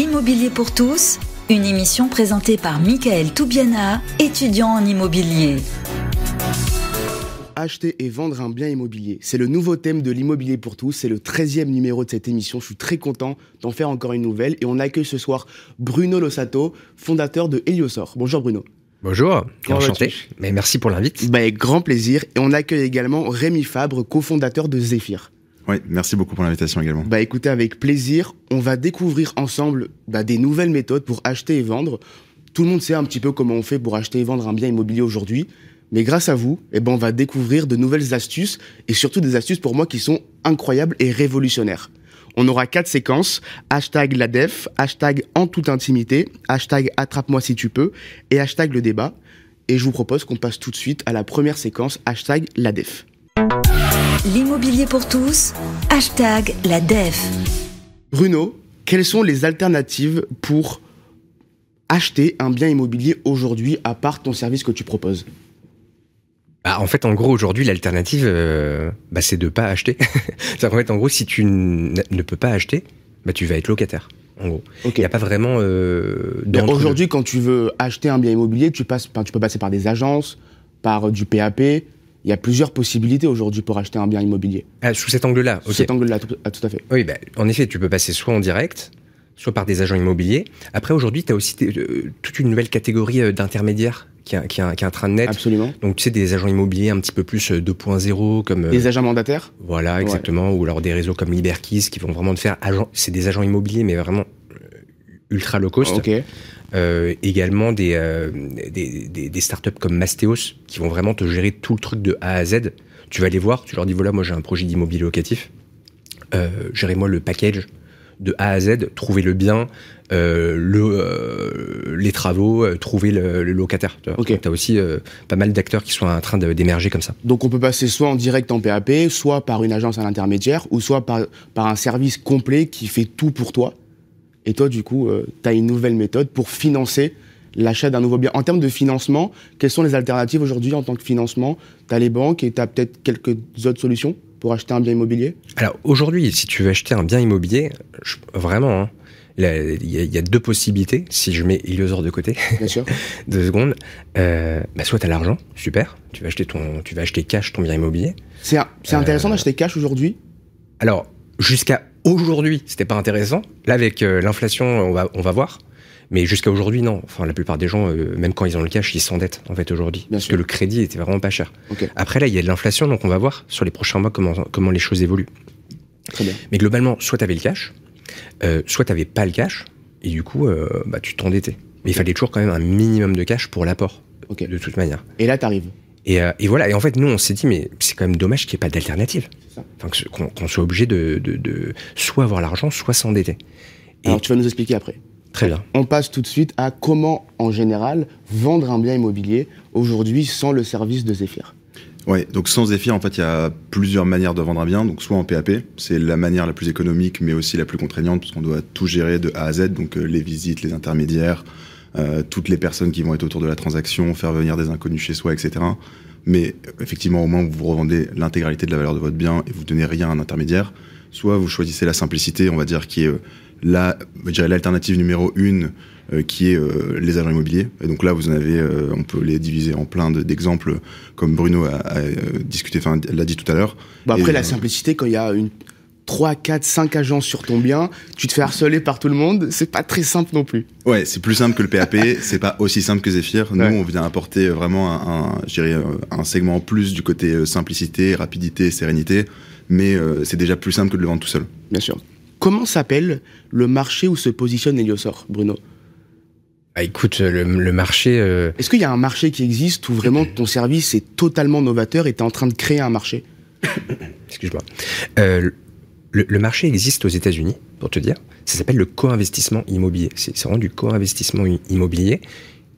L'immobilier pour tous, une émission présentée par Michael Toubiana, étudiant en immobilier. Acheter et vendre un bien immobilier. C'est le nouveau thème de l'immobilier pour tous. C'est le 13e numéro de cette émission. Je suis très content d'en faire encore une nouvelle. Et on accueille ce soir Bruno Lossato, fondateur de Heliosor. Bonjour Bruno. Bonjour, Comment enchanté. Mais merci pour l'invite. Bah, avec grand plaisir. Et on accueille également Rémi Fabre, cofondateur de Zephyr. Merci beaucoup pour l'invitation également. Bah écoutez, avec plaisir, on va découvrir ensemble bah, des nouvelles méthodes pour acheter et vendre. Tout le monde sait un petit peu comment on fait pour acheter et vendre un bien immobilier aujourd'hui. Mais grâce à vous, eh ben, on va découvrir de nouvelles astuces et surtout des astuces pour moi qui sont incroyables et révolutionnaires. On aura quatre séquences. Hashtag la def, hashtag en toute intimité, hashtag attrape-moi si tu peux et hashtag le débat. Et je vous propose qu'on passe tout de suite à la première séquence, hashtag la def. L'immobilier pour tous, hashtag la DEF. Bruno, quelles sont les alternatives pour acheter un bien immobilier aujourd'hui à part ton service que tu proposes? Bah, en fait, en gros, aujourd'hui, l'alternative, euh, bah, c'est de pas acheter. C'est-à-dire qu'en fait, en gros, si tu ne peux pas acheter, bah, tu vas être locataire. En gros, il n'y a pas vraiment euh, Aujourd'hui, quand tu veux acheter un bien immobilier, tu, passes, tu peux passer par des agences, par euh, du PAP. Il y a plusieurs possibilités aujourd'hui pour acheter un bien immobilier. Ah, sous cet angle-là. Sous cet angle-là, tout, ah, tout à fait. Oui, bah, en effet, tu peux passer soit en direct, soit par des agents immobiliers. Après, aujourd'hui, tu as aussi euh, toute une nouvelle catégorie euh, d'intermédiaires qui, est- qui, qui train de naître. Absolument. Donc, tu sais, des agents immobiliers un petit peu plus euh, 2.0, comme... euh, Les agents mandataires Voilà, exactement. Ou alors des réseaux comme Liberkeys qui vont vraiment te faire agent. C'est des agents immobiliers, mais vraiment ultra low cost. Ok. Euh, également des, euh, des, des, des startups comme Mastéos qui vont vraiment te gérer tout le truc de A à Z. Tu vas les voir, tu leur dis voilà, moi j'ai un projet d'immobilier locatif. Euh, Gérez-moi le package de A à Z, trouver le bien, euh, le, les travaux, trouver le, le locataire. Tu as aussi pas mal d'acteurs qui sont en train d'émerger comme ça. Donc on peut passer soit en direct en PAP, soit par une agence à l'intermédiaire, ou soit par, par un service complet qui fait tout pour toi. Et toi, du coup, tu as une nouvelle méthode pour financer l'achat d'un nouveau bien. En termes de financement, quelles sont les alternatives aujourd'hui en tant que financement? Tu as les banques et tu as peut-être quelques autres solutions pour acheter un bien immobilier? Alors aujourd'hui, si tu veux acheter un bien immobilier, je- vraiment, hein, il y, a- il y a deux possibilités. Si je mets Iliosor de côté, Bien sûr. deux secondes, euh, bah soit tu as l'argent, super, tu vas acheter ton, tu vas acheter cash ton bien immobilier. C'est c'est intéressant d'acheter cash aujourd'hui? Alors jusqu'à aujourd'hui, c'était pas intéressant. Là, avec euh, l'inflation, on va, on va voir. Mais jusqu'à aujourd'hui, non. Enfin, la plupart des gens, euh, même quand ils ont le cash, ils s'endettent en fait aujourd'hui, parce sûr. que le crédit était vraiment pas cher. Ok, Après là, il y a de l'inflation, donc on va voir sur les prochains mois comment comment les choses évoluent. très bien. Mais globalement, soit tu avais le cash, euh, soit tu pas le cash, et du coup, bah, tu t'endettais. Mais il fallait toujours quand même un minimum de cash pour l'apport, Ok. de toute manière. Et là, tu arrives. Et, euh, et voilà, et en fait, nous, on s'est dit, mais c'est quand même dommage qu'il n'y ait pas d'alternative. Enfin, qu'on soit obligé de, de, de soit avoir l'argent, soit s'endetter. Et Alors, tu vas nous expliquer après. très bien. On passe tout de suite à comment, en général, vendre un bien immobilier aujourd'hui sans le service de Zephyr. Ouais, donc sans Zephyr, en fait, il y a plusieurs manières de vendre un bien. Donc soit en PAP, c'est la manière la plus économique, mais aussi la plus contraignante, parce qu'on doit tout gérer de A à Z, donc euh, les visites, les intermédiaires, euh, toutes les personnes qui vont être autour de la transaction, faire venir des inconnus chez soi, etc. Mais euh, effectivement, au moins, vous revendez l'intégralité de la valeur de votre bien et vous donnez rien à un intermédiaire. Soit vous choisissez la simplicité, on va dire, qui est euh, la, je dirais l'alternative numéro une, euh, qui est euh, les agents immobiliers. Et donc là, vous en avez, euh, on peut les diviser en plein de- d'exemples, comme Bruno a, a, discuté, enfin l'a dit tout à l'heure. Bon, après, Et, la simplicité, quand il y a une 3, 4, 5 agences sur ton bien, tu te fais harceler par tout le monde, c'est pas très simple non plus. Ouais, c'est plus simple que le PAP, c'est pas aussi simple que Zephyr. Nous, Ouais. on vient apporter vraiment un, un, euh, un segment en plus du côté euh, simplicité, rapidité, sérénité, mais euh, c'est déjà plus simple que de le vendre tout seul. Bien sûr. Comment s'appelle le marché où se positionne Heliosor, Bruno? Ah, écoute, le, le marché, euh, Est-ce qu'il y a un marché qui existe où vraiment ton service est totalement novateur et tu es en train de créer un marché? Excuse-moi, Euh, le, le marché existe aux États-Unis, pour te dire. Ça s'appelle le co-investissement immobilier. C'est vraiment du co-investissement immobilier.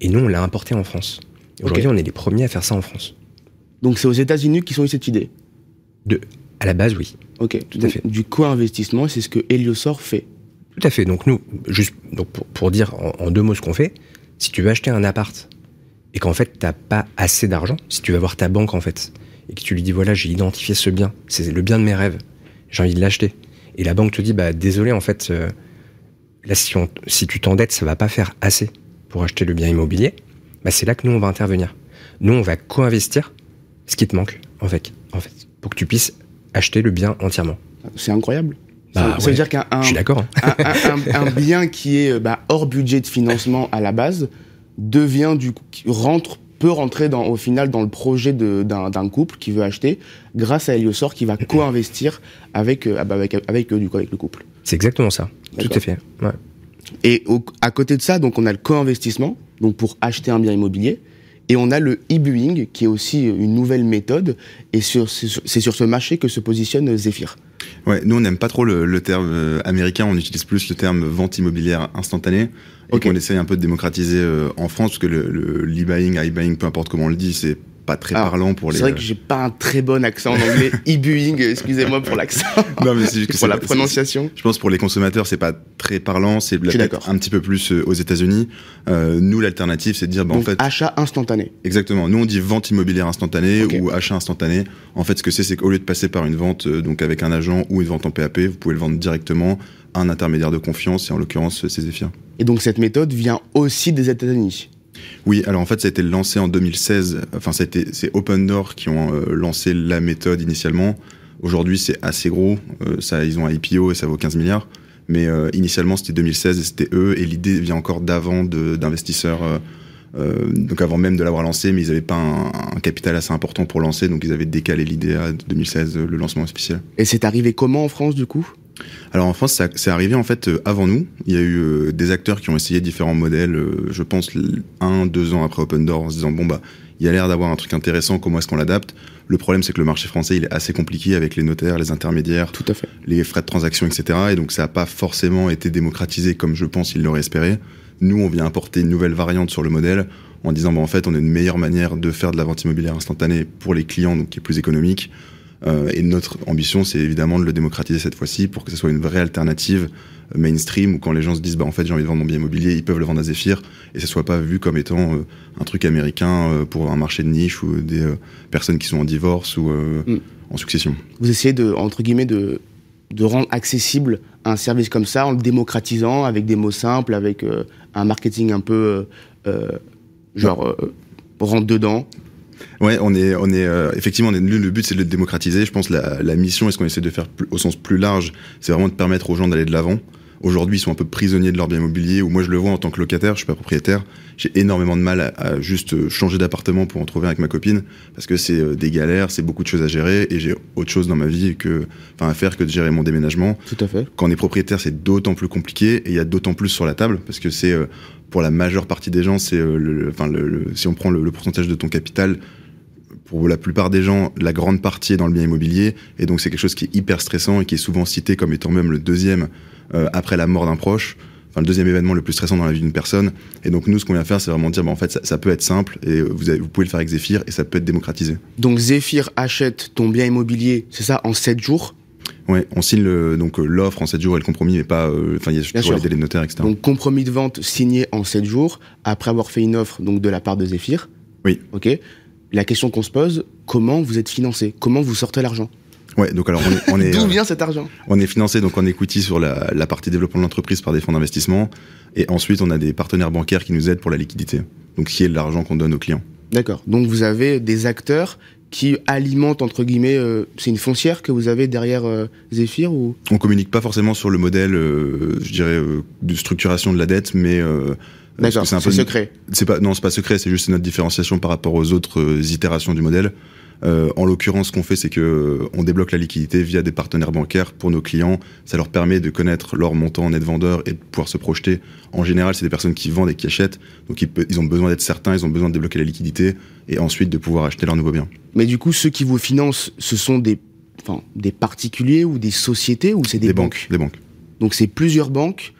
Et nous, on l'a importé en France. Aujourd'hui, on est les premiers à faire ça en France. Donc c'est aux États-Unis qu'ils ont eu cette idée? De, à la base, oui. Ok, Tout à fait. Du co-investissement, c'est ce que Heliosor fait. Tout à fait. Donc nous, juste donc pour, pour dire en, en deux mots ce qu'on fait, si tu veux acheter un appart et qu'en fait t'as pas assez d'argent, si tu vas voir ta banque en fait et que tu lui dis voilà j'ai identifié ce bien, c'est le bien de mes rêves, j'ai envie de l'acheter, et la banque te dit bah désolé en fait euh, là, si, on, si tu t'endettes, ça va pas faire assez pour acheter le bien immobilier. Bah, c'est là que nous, on va intervenir. Nous, on va co-investir ce qui te manque, en fait, en fait, pour que tu puisses acheter le bien entièrement. C'est incroyable. Bah, ça, ouais. veut dire qu'un un, Je suis d'accord. hein. un, un- un bien qui est euh, bah, hors budget de financement à la base devient du coup, rentre peut rentrer dans, au final dans le projet d'un couple qui veut acheter grâce à Heliosor qui va co-investir avec, euh, ah bah, avec, avec eux, du coup, avec le couple. C'est exactement ça. Tout à fait. Ouais. Et au- à côté de ça, donc on a le co-investissement, donc pour acheter un bien immobilier, et on a le e-buing, qui est aussi une nouvelle méthode, et c'est sur, ce marché que se positionne Zephyr. Ouais, nous on n'aime pas trop le, le terme euh, américain, on utilise plus le terme vente immobilière instantanée. Et qu'on essaye un peu de démocratiser euh, en France, parce que le, le l'e-buying, i-buying, peu importe comment on le dit, c'est pas très Ah, parlant pour les. C'est vrai que j'ai pas un très bon accent en anglais. e-buing, excusez-moi pour l'accent, Non, mais c'est juste que pour la prononciation. Je pense pour les consommateurs, c'est pas très parlant, c'est un petit peu plus euh, aux États-Unis. Euh, nous, l'alternative, c'est de dire, bah, en fait, achat instantané. exactement. Nous, on dit vente immobilière instantanée ou achat instantané. En fait, ce que c'est, c'est qu'au lieu de passer par une vente, euh, donc avec un agent ou une vente en PAP, vous pouvez le vendre directement à un intermédiaire de confiance, et en l'occurrence, c'est Zephyr. Et donc cette méthode vient aussi des États-Unis. Oui, alors en fait, ça a été lancé en 2016. Enfin, c'est Open Door qui ont euh, lancé la méthode initialement. Aujourd'hui, c'est assez gros. Euh, ça, ils ont un IPO et ça vaut 15 milliards. Mais euh, initialement, c'était 2016 et c'était eux. Et l'idée vient encore d'avant d'investisseurs. donc avant même de l'avoir lancé, mais ils n'avaient pas un, un capital assez important pour lancer, donc ils avaient décalé l'idée à 2016, euh, le lancement officiel. Et c'est arrivé comment en France du coup? Alors en France, c'est arrivé en fait euh, avant nous. Il y a eu euh, des acteurs qui ont essayé différents modèles. euh, je pense un, deux ans après Open Door, en se disant bon bah, il y a l'air d'avoir un truc intéressant. Comment est-ce qu'on l'adapte? Le problème, c'est que le marché français, il est assez compliqué avec les notaires, les intermédiaires, Tout à fait. les frais de transaction, etc. Et donc ça n'a pas forcément été démocratisé comme je pense il l'aurait espéré. Nous, on vient apporter une nouvelle variante sur le modèle en disant bah, en fait, on a une meilleure manière de faire de la vente immobilière instantanée pour les clients, donc qui est plus économique. Euh, et notre ambition, c'est évidemment de le démocratiser cette fois-ci pour que ce soit une vraie alternative euh, mainstream où quand les gens se disent bah en fait j'ai envie de vendre mon bien immobilier, ils peuvent le vendre à Zephyr et ce soit pas vu comme étant euh, un truc américain euh, pour un marché de niche ou des euh, personnes qui sont en divorce ou Mm. en succession. Vous essayez de entre guillemets de de rendre accessible un service comme ça en le démocratisant avec des mots simples, avec un marketing un peu genre rentre dedans? Ouais, on est, on est euh, effectivement, on est, le but c'est de le démocratiser. Je pense la, la mission et ce qu'on essaie de faire au sens plus large, c'est vraiment de permettre aux gens d'aller de l'avant. Aujourd'hui, ils sont un peu prisonniers de leur bien immobilier. Ou moi, je le vois en tant que locataire, je suis pas propriétaire. J'ai énormément de mal à, à juste changer d'appartement pour en trouver un avec ma copine, parce que c'est euh, des galères, c'est beaucoup de choses à gérer, et j'ai autre chose dans ma vie que, enfin, à faire que de gérer mon déménagement Tout à fait. quand on est propriétaire, c'est d'autant plus compliqué et il y a d'autant plus sur la table parce que c'est euh, pour la majeure partie des gens, c'est euh, le, le- enfin le, le- si on prend le, le pourcentage de ton capital, pour la plupart des gens, la grande partie est dans le bien immobilier et donc c'est quelque chose qui est hyper stressant et qui est souvent cité comme étant même le deuxième euh, après la mort d'un proche. Enfin, le deuxième événement le plus stressant dans la vie d'une personne. Et donc, nous, ce qu'on vient faire, c'est vraiment dire, bah, en fait, ça, ça peut être simple et vous, avez- vous pouvez le faire avec Zephyr et ça peut être démocratisé. Donc Zephyr achète ton bien immobilier, c'est ça, en 7 jours? Ouais, on signe le, donc euh, l'offre en 7 jours et le compromis, mais pas, euh, enfin, il y a toujours sûr. les délais de notaire, etc. Donc compromis de vente signé en 7 jours après avoir fait une offre donc de la part de Zephyr. Oui. OK. La question qu'on se pose, comment vous êtes financé? Comment vous sortez l'argent? Ouais, donc alors on est, D'où euh, vient cet argent On est financé donc en equity sur la, la partie développement de l'entreprise par des fonds d'investissement. Et ensuite, on a des partenaires bancaires qui nous aident pour la liquidité. Donc, qui est l'argent qu'on donne aux clients. D'accord. Donc vous avez des acteurs qui alimentent entre guillemets. euh, c'est une foncière que vous avez derrière euh, Zephyr ou? On communique pas forcément sur le modèle, euh, je dirais, de structuration de la dette, mais D'accord. c'est un C'est peu secret. C'est pas non, c'est pas secret, c'est juste notre différenciation par rapport aux autres euh, itérations du modèle. Euh, en l'occurrence, ce qu'on fait, c'est que euh, on débloque la liquidité via des partenaires bancaires pour nos clients. Ça leur permet de connaître leur montant net vendeur et de pouvoir se projeter. En général, c'est des personnes qui vendent et qui achètent, donc ils, ont besoin d'être certains, ils ont besoin de débloquer la liquidité et ensuite de pouvoir acheter leur nouveau bien. Mais du coup, ceux qui vous financent, ce sont des, enfin, des particuliers ou des sociétés ou c'est des, banques. Des banques. Donc c'est plusieurs banques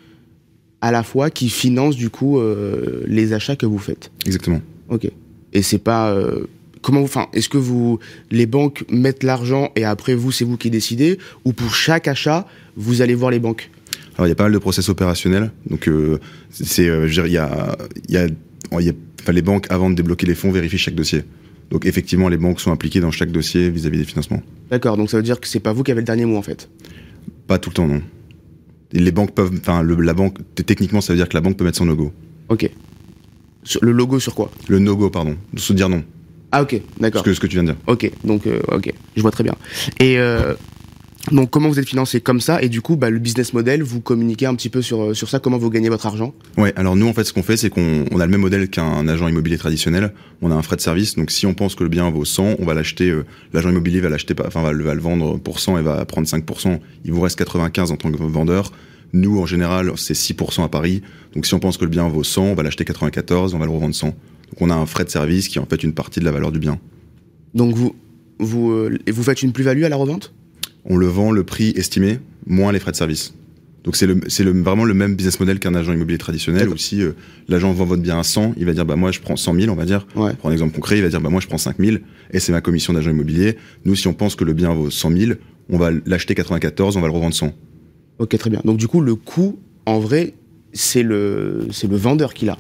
à la fois qui financent du coup euh, les achats que vous faites. Exactement. Ok. Et c'est pas euh, comment vous, enfin, est-ce que vous les banques mettent l'argent et après vous c'est vous qui décidez ou pour chaque achat vous allez voir les banques? Alors il y a pas mal de process opérationnels. Donc euh, c'est, euh, je veux dire, il y a, il y a, il y a- enfin, les banques avant de débloquer les fonds vérifient chaque dossier. Donc effectivement, les banques sont impliquées dans chaque dossier vis-à-vis des financements. D'accord. Donc ça veut dire que c'est pas vous qui avez le dernier mot en fait? Pas tout le temps, non. Les banques peuvent, enfin, la banque, techniquement, ça veut dire que la banque peut mettre son logo. Ok. Sur- le logo sur quoi? Le no-go, pardon. Se dire non. Ah ok, Ce d'accord. que, ce que tu viens de dire. Ok, donc euh, ok, je vois très bien. Et euh, donc comment vous êtes financé comme ça? Et du coup, bah, le business model, vous communiquez un petit peu sur, euh, sur ça, comment vous gagnez votre argent? Ouais, alors nous, en fait, ce qu'on fait, c'est qu'on on a le même modèle qu'un agent immobilier traditionnel. On a un frais de service. Donc, si on pense que le bien vaut 100, on va l'acheter, euh, l'agent immobilier va l'acheter, enfin, va, va le vendre pour 100 et va prendre 5%. Il vous reste 95 en tant que vendeur. Nous, en général, c'est 6% à Paris. Donc, si on pense que le bien vaut 100, on va l'acheter 94, on va le revendre 100. Donc, on a un frais de service qui est en fait une partie de la valeur du bien. Donc vous, vous, euh, vous faites une plus-value à la revente? On le vend le prix estimé, moins les frais de service. Donc c'est le, c'est le, vraiment le même business model qu'un agent immobilier traditionnel. D'accord. Où si euh, l'agent vend votre bien à 100, il va dire bah moi je prends 100 000, on va dire. Ouais. Pour un exemple concret, il va dire bah moi je prends 5 000 et c'est ma commission d'agent immobilier. Nous, si on pense que le bien vaut 100 000, on va l'acheter 94, on va le revendre 100. Ok, très bien. Donc du coup, le coût, en vrai, c'est le, c'est le vendeur qui l'a.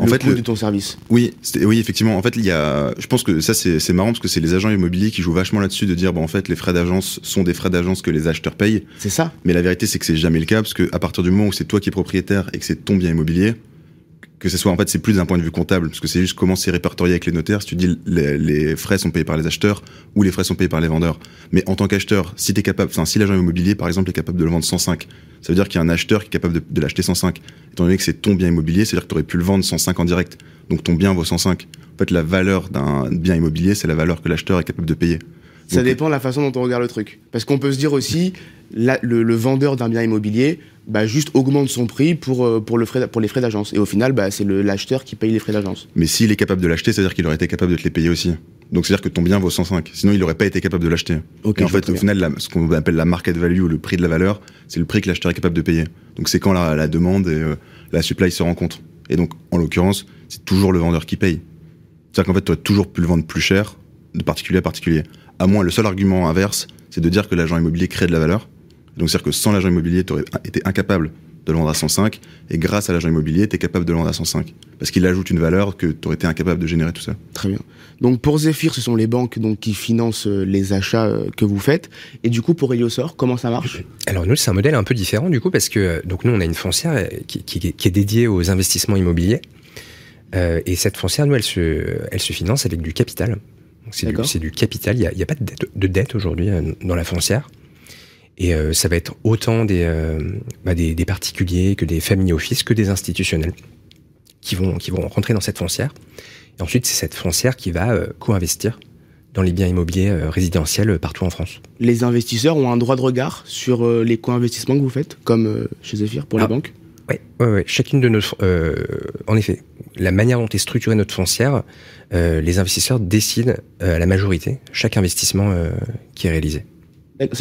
En le fait, coût le- de ton service. Oui, oui, effectivement. En fait, il y a, je pense que ça c'est marrant parce que c'est les agents immobiliers qui jouent vachement là-dessus de dire bah en fait les frais d'agence sont des frais d'agence que les acheteurs payent. C'est ça Mais la vérité, c'est que c'est jamais le cas, parce que à partir du moment où c'est toi qui es propriétaire et que c'est ton bien immobilier, que ce soit en fait, c'est plus d'un point de vue comptable, parce que c'est juste comment c'est répertorié avec les notaires. Si tu dis les, frais sont payés par les acheteurs ou les frais sont payés par les vendeurs. Mais en tant qu'acheteur, si t'es capable, enfin si l'agent immobilier par exemple est capable de le vendre 105, ça veut dire qu'il y a un acheteur qui est capable de, de l'acheter 105. Étant donné que c'est ton bien immobilier, c'est-à-dire que tu aurais pu le vendre 105 en direct. Donc ton bien vaut 105. En fait, la valeur d'un bien immobilier, c'est la valeur que l'acheteur est capable de payer. Ça dépend de la façon dont on regarde le truc. Parce qu'on peut se dire aussi, la- le, le vendeur d'un bien immobilier, bah, juste augmente son prix pour, euh, pour, le frais, pour les frais d'agence. Et au final, bah, c'est l'acheteur qui paye les frais d'agence. Mais s'il est capable de l'acheter, c'est-à-dire qu'il aurait été capable de te les payer aussi. Donc c'est-à-dire que ton bien vaut 105. Sinon, il n'aurait pas été capable de l'acheter. Ok, et en fait, au bien. final, la- ce qu'on appelle la market value, ou le prix de la valeur, c'est le prix que l'acheteur est capable de payer. Donc c'est quand la, la demande et euh, la supply se rencontrent. Et donc, en l'occurrence, c'est toujours le vendeur qui paye. C'est-à-dire qu'en fait, tu aurais toujours pu le vendre plus cher, de particulier à particulier. À moins, le seul argument inverse, c'est de dire que l'agent immobilier crée de la valeur. Donc c'est-à-dire que sans l'agent immobilier, tu aurais été incapable de le vendre à 105, et grâce à l'agent immobilier, tu es capable de le vendre à 105. Parce qu'il ajoute une valeur que tu aurais été incapable de générer tout ça. Très bien. Donc pour Zephyr, ce sont les banques donc, qui financent euh, les achats euh, que vous faites. Et du coup, pour Eliosor, comment ça marche? Alors nous, c'est un modèle un peu différent du coup parce que euh, donc nous, on a une foncière qui, qui- qui est dédiée aux investissements immobiliers. Euh, et cette foncière, nous, elle se, elle se finance avec du capital. C'est du, capital. Il n'y a, il y a pas de dette, de dette aujourd'hui euh, dans la foncière. Et euh, ça va être autant des, euh, bah, des, des particuliers que des familles office que des institutionnels qui vont, qui vont rentrer dans cette foncière. Et ensuite, c'est cette foncière qui va euh, co-investir dans les biens immobiliers résidentiels partout en France. Les investisseurs ont un droit de regard sur les co-investissements que vous faites, comme chez Zephyr pour les Ah. banques? Ouais, ouais, ouais. Chacune de nos, euh, en effet, la manière dont est structurée notre foncière, euh, les investisseurs décident euh, à la majorité chaque investissement qui est réalisé.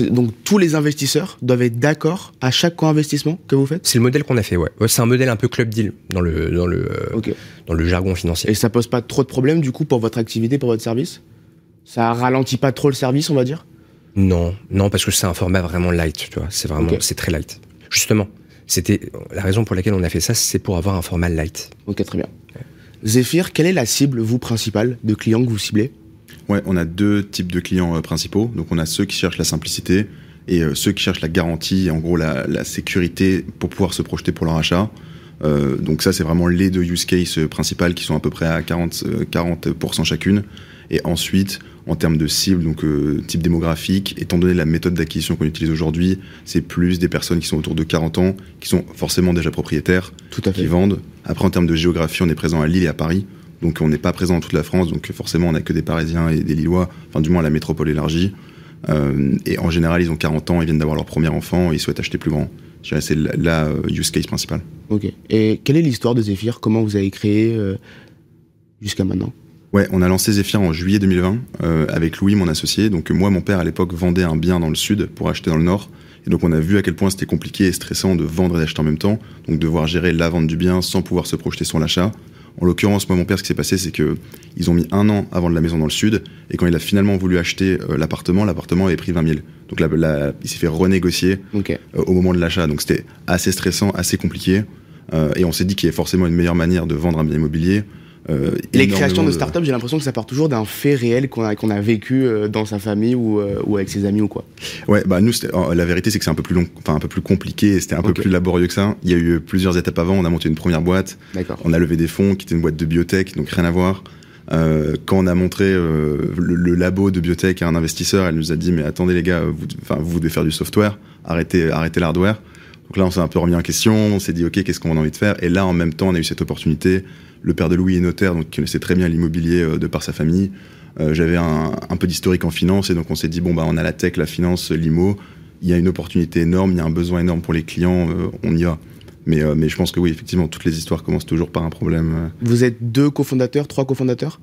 Donc tous les investisseurs doivent être d'accord à chaque co-investissement que vous faites? C'est le modèle qu'on a fait, ouais. C'est un modèle un peu club deal dans le dans le dans le jargon financier. Et ça pose pas trop de problèmes du coup pour votre activité, pour votre service? Ça ralentit pas trop le service, on va dire? Non, non, parce que c'est un format vraiment light, tu vois. C'est vraiment, c'est très light. Justement, c'était la raison pour laquelle on a fait ça, c'est pour avoir un format light. Ok, très bien. Zephyr, quelle est la cible, vous, principale, de clients que vous ciblez? Ouais, on a deux types de clients euh, principaux. Donc on a ceux qui cherchent la simplicité et euh, ceux qui cherchent la garantie, en gros la, la sécurité pour pouvoir se projeter pour leur achat. Euh, donc ça, c'est vraiment les deux use cases principales qui sont à peu près à 40, euh, 40% chacune. Et ensuite, en termes de cible, donc euh, type démographique, étant donné la méthode d'acquisition qu'on utilise aujourd'hui, c'est plus des personnes qui sont autour de 40 ans, qui sont forcément déjà propriétaires, Tout à qui fait. vendent. Après, en termes de géographie, on est présent à Lille et à Paris. Donc, on n'est pas présent dans toute la France. Donc, forcément, on n'a que des Parisiens et des Lillois. Enfin, du moins, la métropole élargie. Euh, et en général, ils ont 40 ans, ils viennent d'avoir leur premier enfant et ils souhaitent acheter plus grand. C'est la, euh, use case principale. Ok. Et quelle est l'histoire de Zephyr Comment vous avez créé euh, jusqu'à maintenant? Ouais, on a lancé Zephyr en juillet 2020 euh, avec Louis, mon associé. Donc, moi, mon père, à l'époque, vendait un bien dans le sud pour acheter dans le nord. Et donc, on a vu à quel point c'était compliqué et stressant de vendre et d'acheter en même temps. Donc, devoir gérer la vente du bien sans pouvoir se projeter sur l'achat. En l'occurrence, moi, mon père, ce qui s'est passé, c'est que ils ont mis un an à vendre la maison dans le sud. Et quand il a finalement voulu acheter euh, l'appartement, l'appartement avait pris 20 000. Donc, la, la- il s'est fait renégocier euh, au moment de l'achat. Donc, c'était assez stressant, assez compliqué. Euh, et on s'est dit qu'il y avait forcément une meilleure manière de vendre un bien immobilier euh, Les créations de start-up, j'ai l'impression que ça part toujours d'un fait réel qu'on a, qu'on a vécu euh, dans sa famille ou, euh, ou avec ses amis ou quoi. Ouais, bah nous, la vérité, c'est que c'est un peu plus long, enfin un peu plus compliqué, c'était un peu plus laborieux que ça. Il y a eu plusieurs étapes avant. On a monté une première boîte, on a levé des fonds, qui était une boîte de biotech, donc rien à voir. Euh, quand on a montré euh, le, le labo de biotech à un investisseur, elle nous a dit mais attendez les gars, vous, vous devez faire du software, arrêtez, arrêtez l'hardware. Donc là, on s'est un peu remis en question, on s'est dit ok, qu'est-ce qu'on a envie de faire? Et là, en même temps, on a eu cette opportunité. Le père de Louis est notaire, donc qui connaissait très bien l'immobilier euh, de par sa famille. Euh, J'avais un, un peu d'historique en finance, et donc on s'est dit bon bah on a la tech, la finance, l'IMO. Il y a une opportunité énorme, il y a un besoin énorme pour les clients, euh, on y va. Mais, euh, mais je pense que oui, effectivement, toutes les histoires commencent toujours par un problème. Vous êtes deux cofondateurs, trois cofondateurs?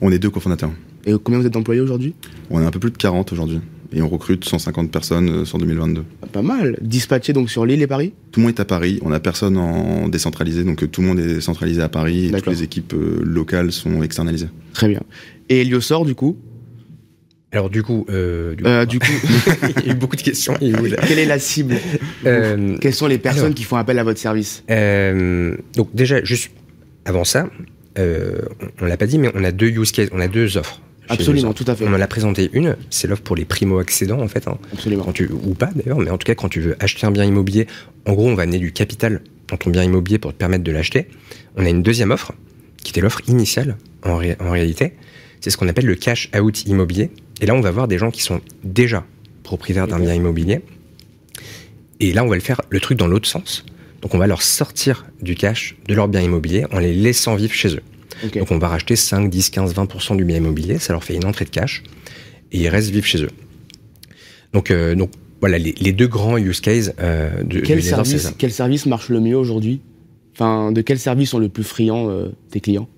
On est deux cofondateurs. Et combien vous êtes d'employés aujourd'hui? On est un peu plus de 40 aujourd'hui. Et on recrute 150 personnes euh, sur 2022. Pas mal. Dispatchés donc sur l'île et Paris? Tout le monde est à Paris. On a personne en décentralisé. Donc euh, tout le monde est centralisé à Paris. Et toutes les équipes euh, locales sont externalisées. Très bien. Et Eliosor du coup? Alors du coup, euh, du coup, Euh, Du coup, il y a eu beaucoup de questions. quelle est la cible? Euh, Quelles sont les personnes alors. qui font appel à votre service? Euh, donc déjà, juste avant ça, euh, on, on l'a pas dit, mais on a deux use cases, on a deux offres. Absolument, tout à fait. On en a présenté une, c'est l'offre pour les primo-accédants en fait. hein. Absolument. Quand tu, ou pas d'ailleurs, mais en tout cas quand tu veux acheter un bien immobilier, en gros on va amener du capital dans ton bien immobilier pour te permettre de l'acheter. On a une deuxième offre, qui était l'offre initiale en, ré- en réalité. C'est ce qu'on appelle le cash out immobilier. Et là on va voir des gens qui sont déjà propriétaires d'un bien immobilier. Et là on va le faire le truc dans l'autre sens. Donc on va leur sortir du cash de leur bien immobilier en les laissant vivre chez eux. Donc on va racheter 5, 10, 15, 20% du bien immobilier, ça leur fait une entrée de cash, et ils restent vivre chez eux. Donc, euh, donc voilà, les, les deux grands use cases euh, de, Quel service, quel service marche le mieux aujourd'hui? Enfin, de quel service sont le plus friands euh, tes clients?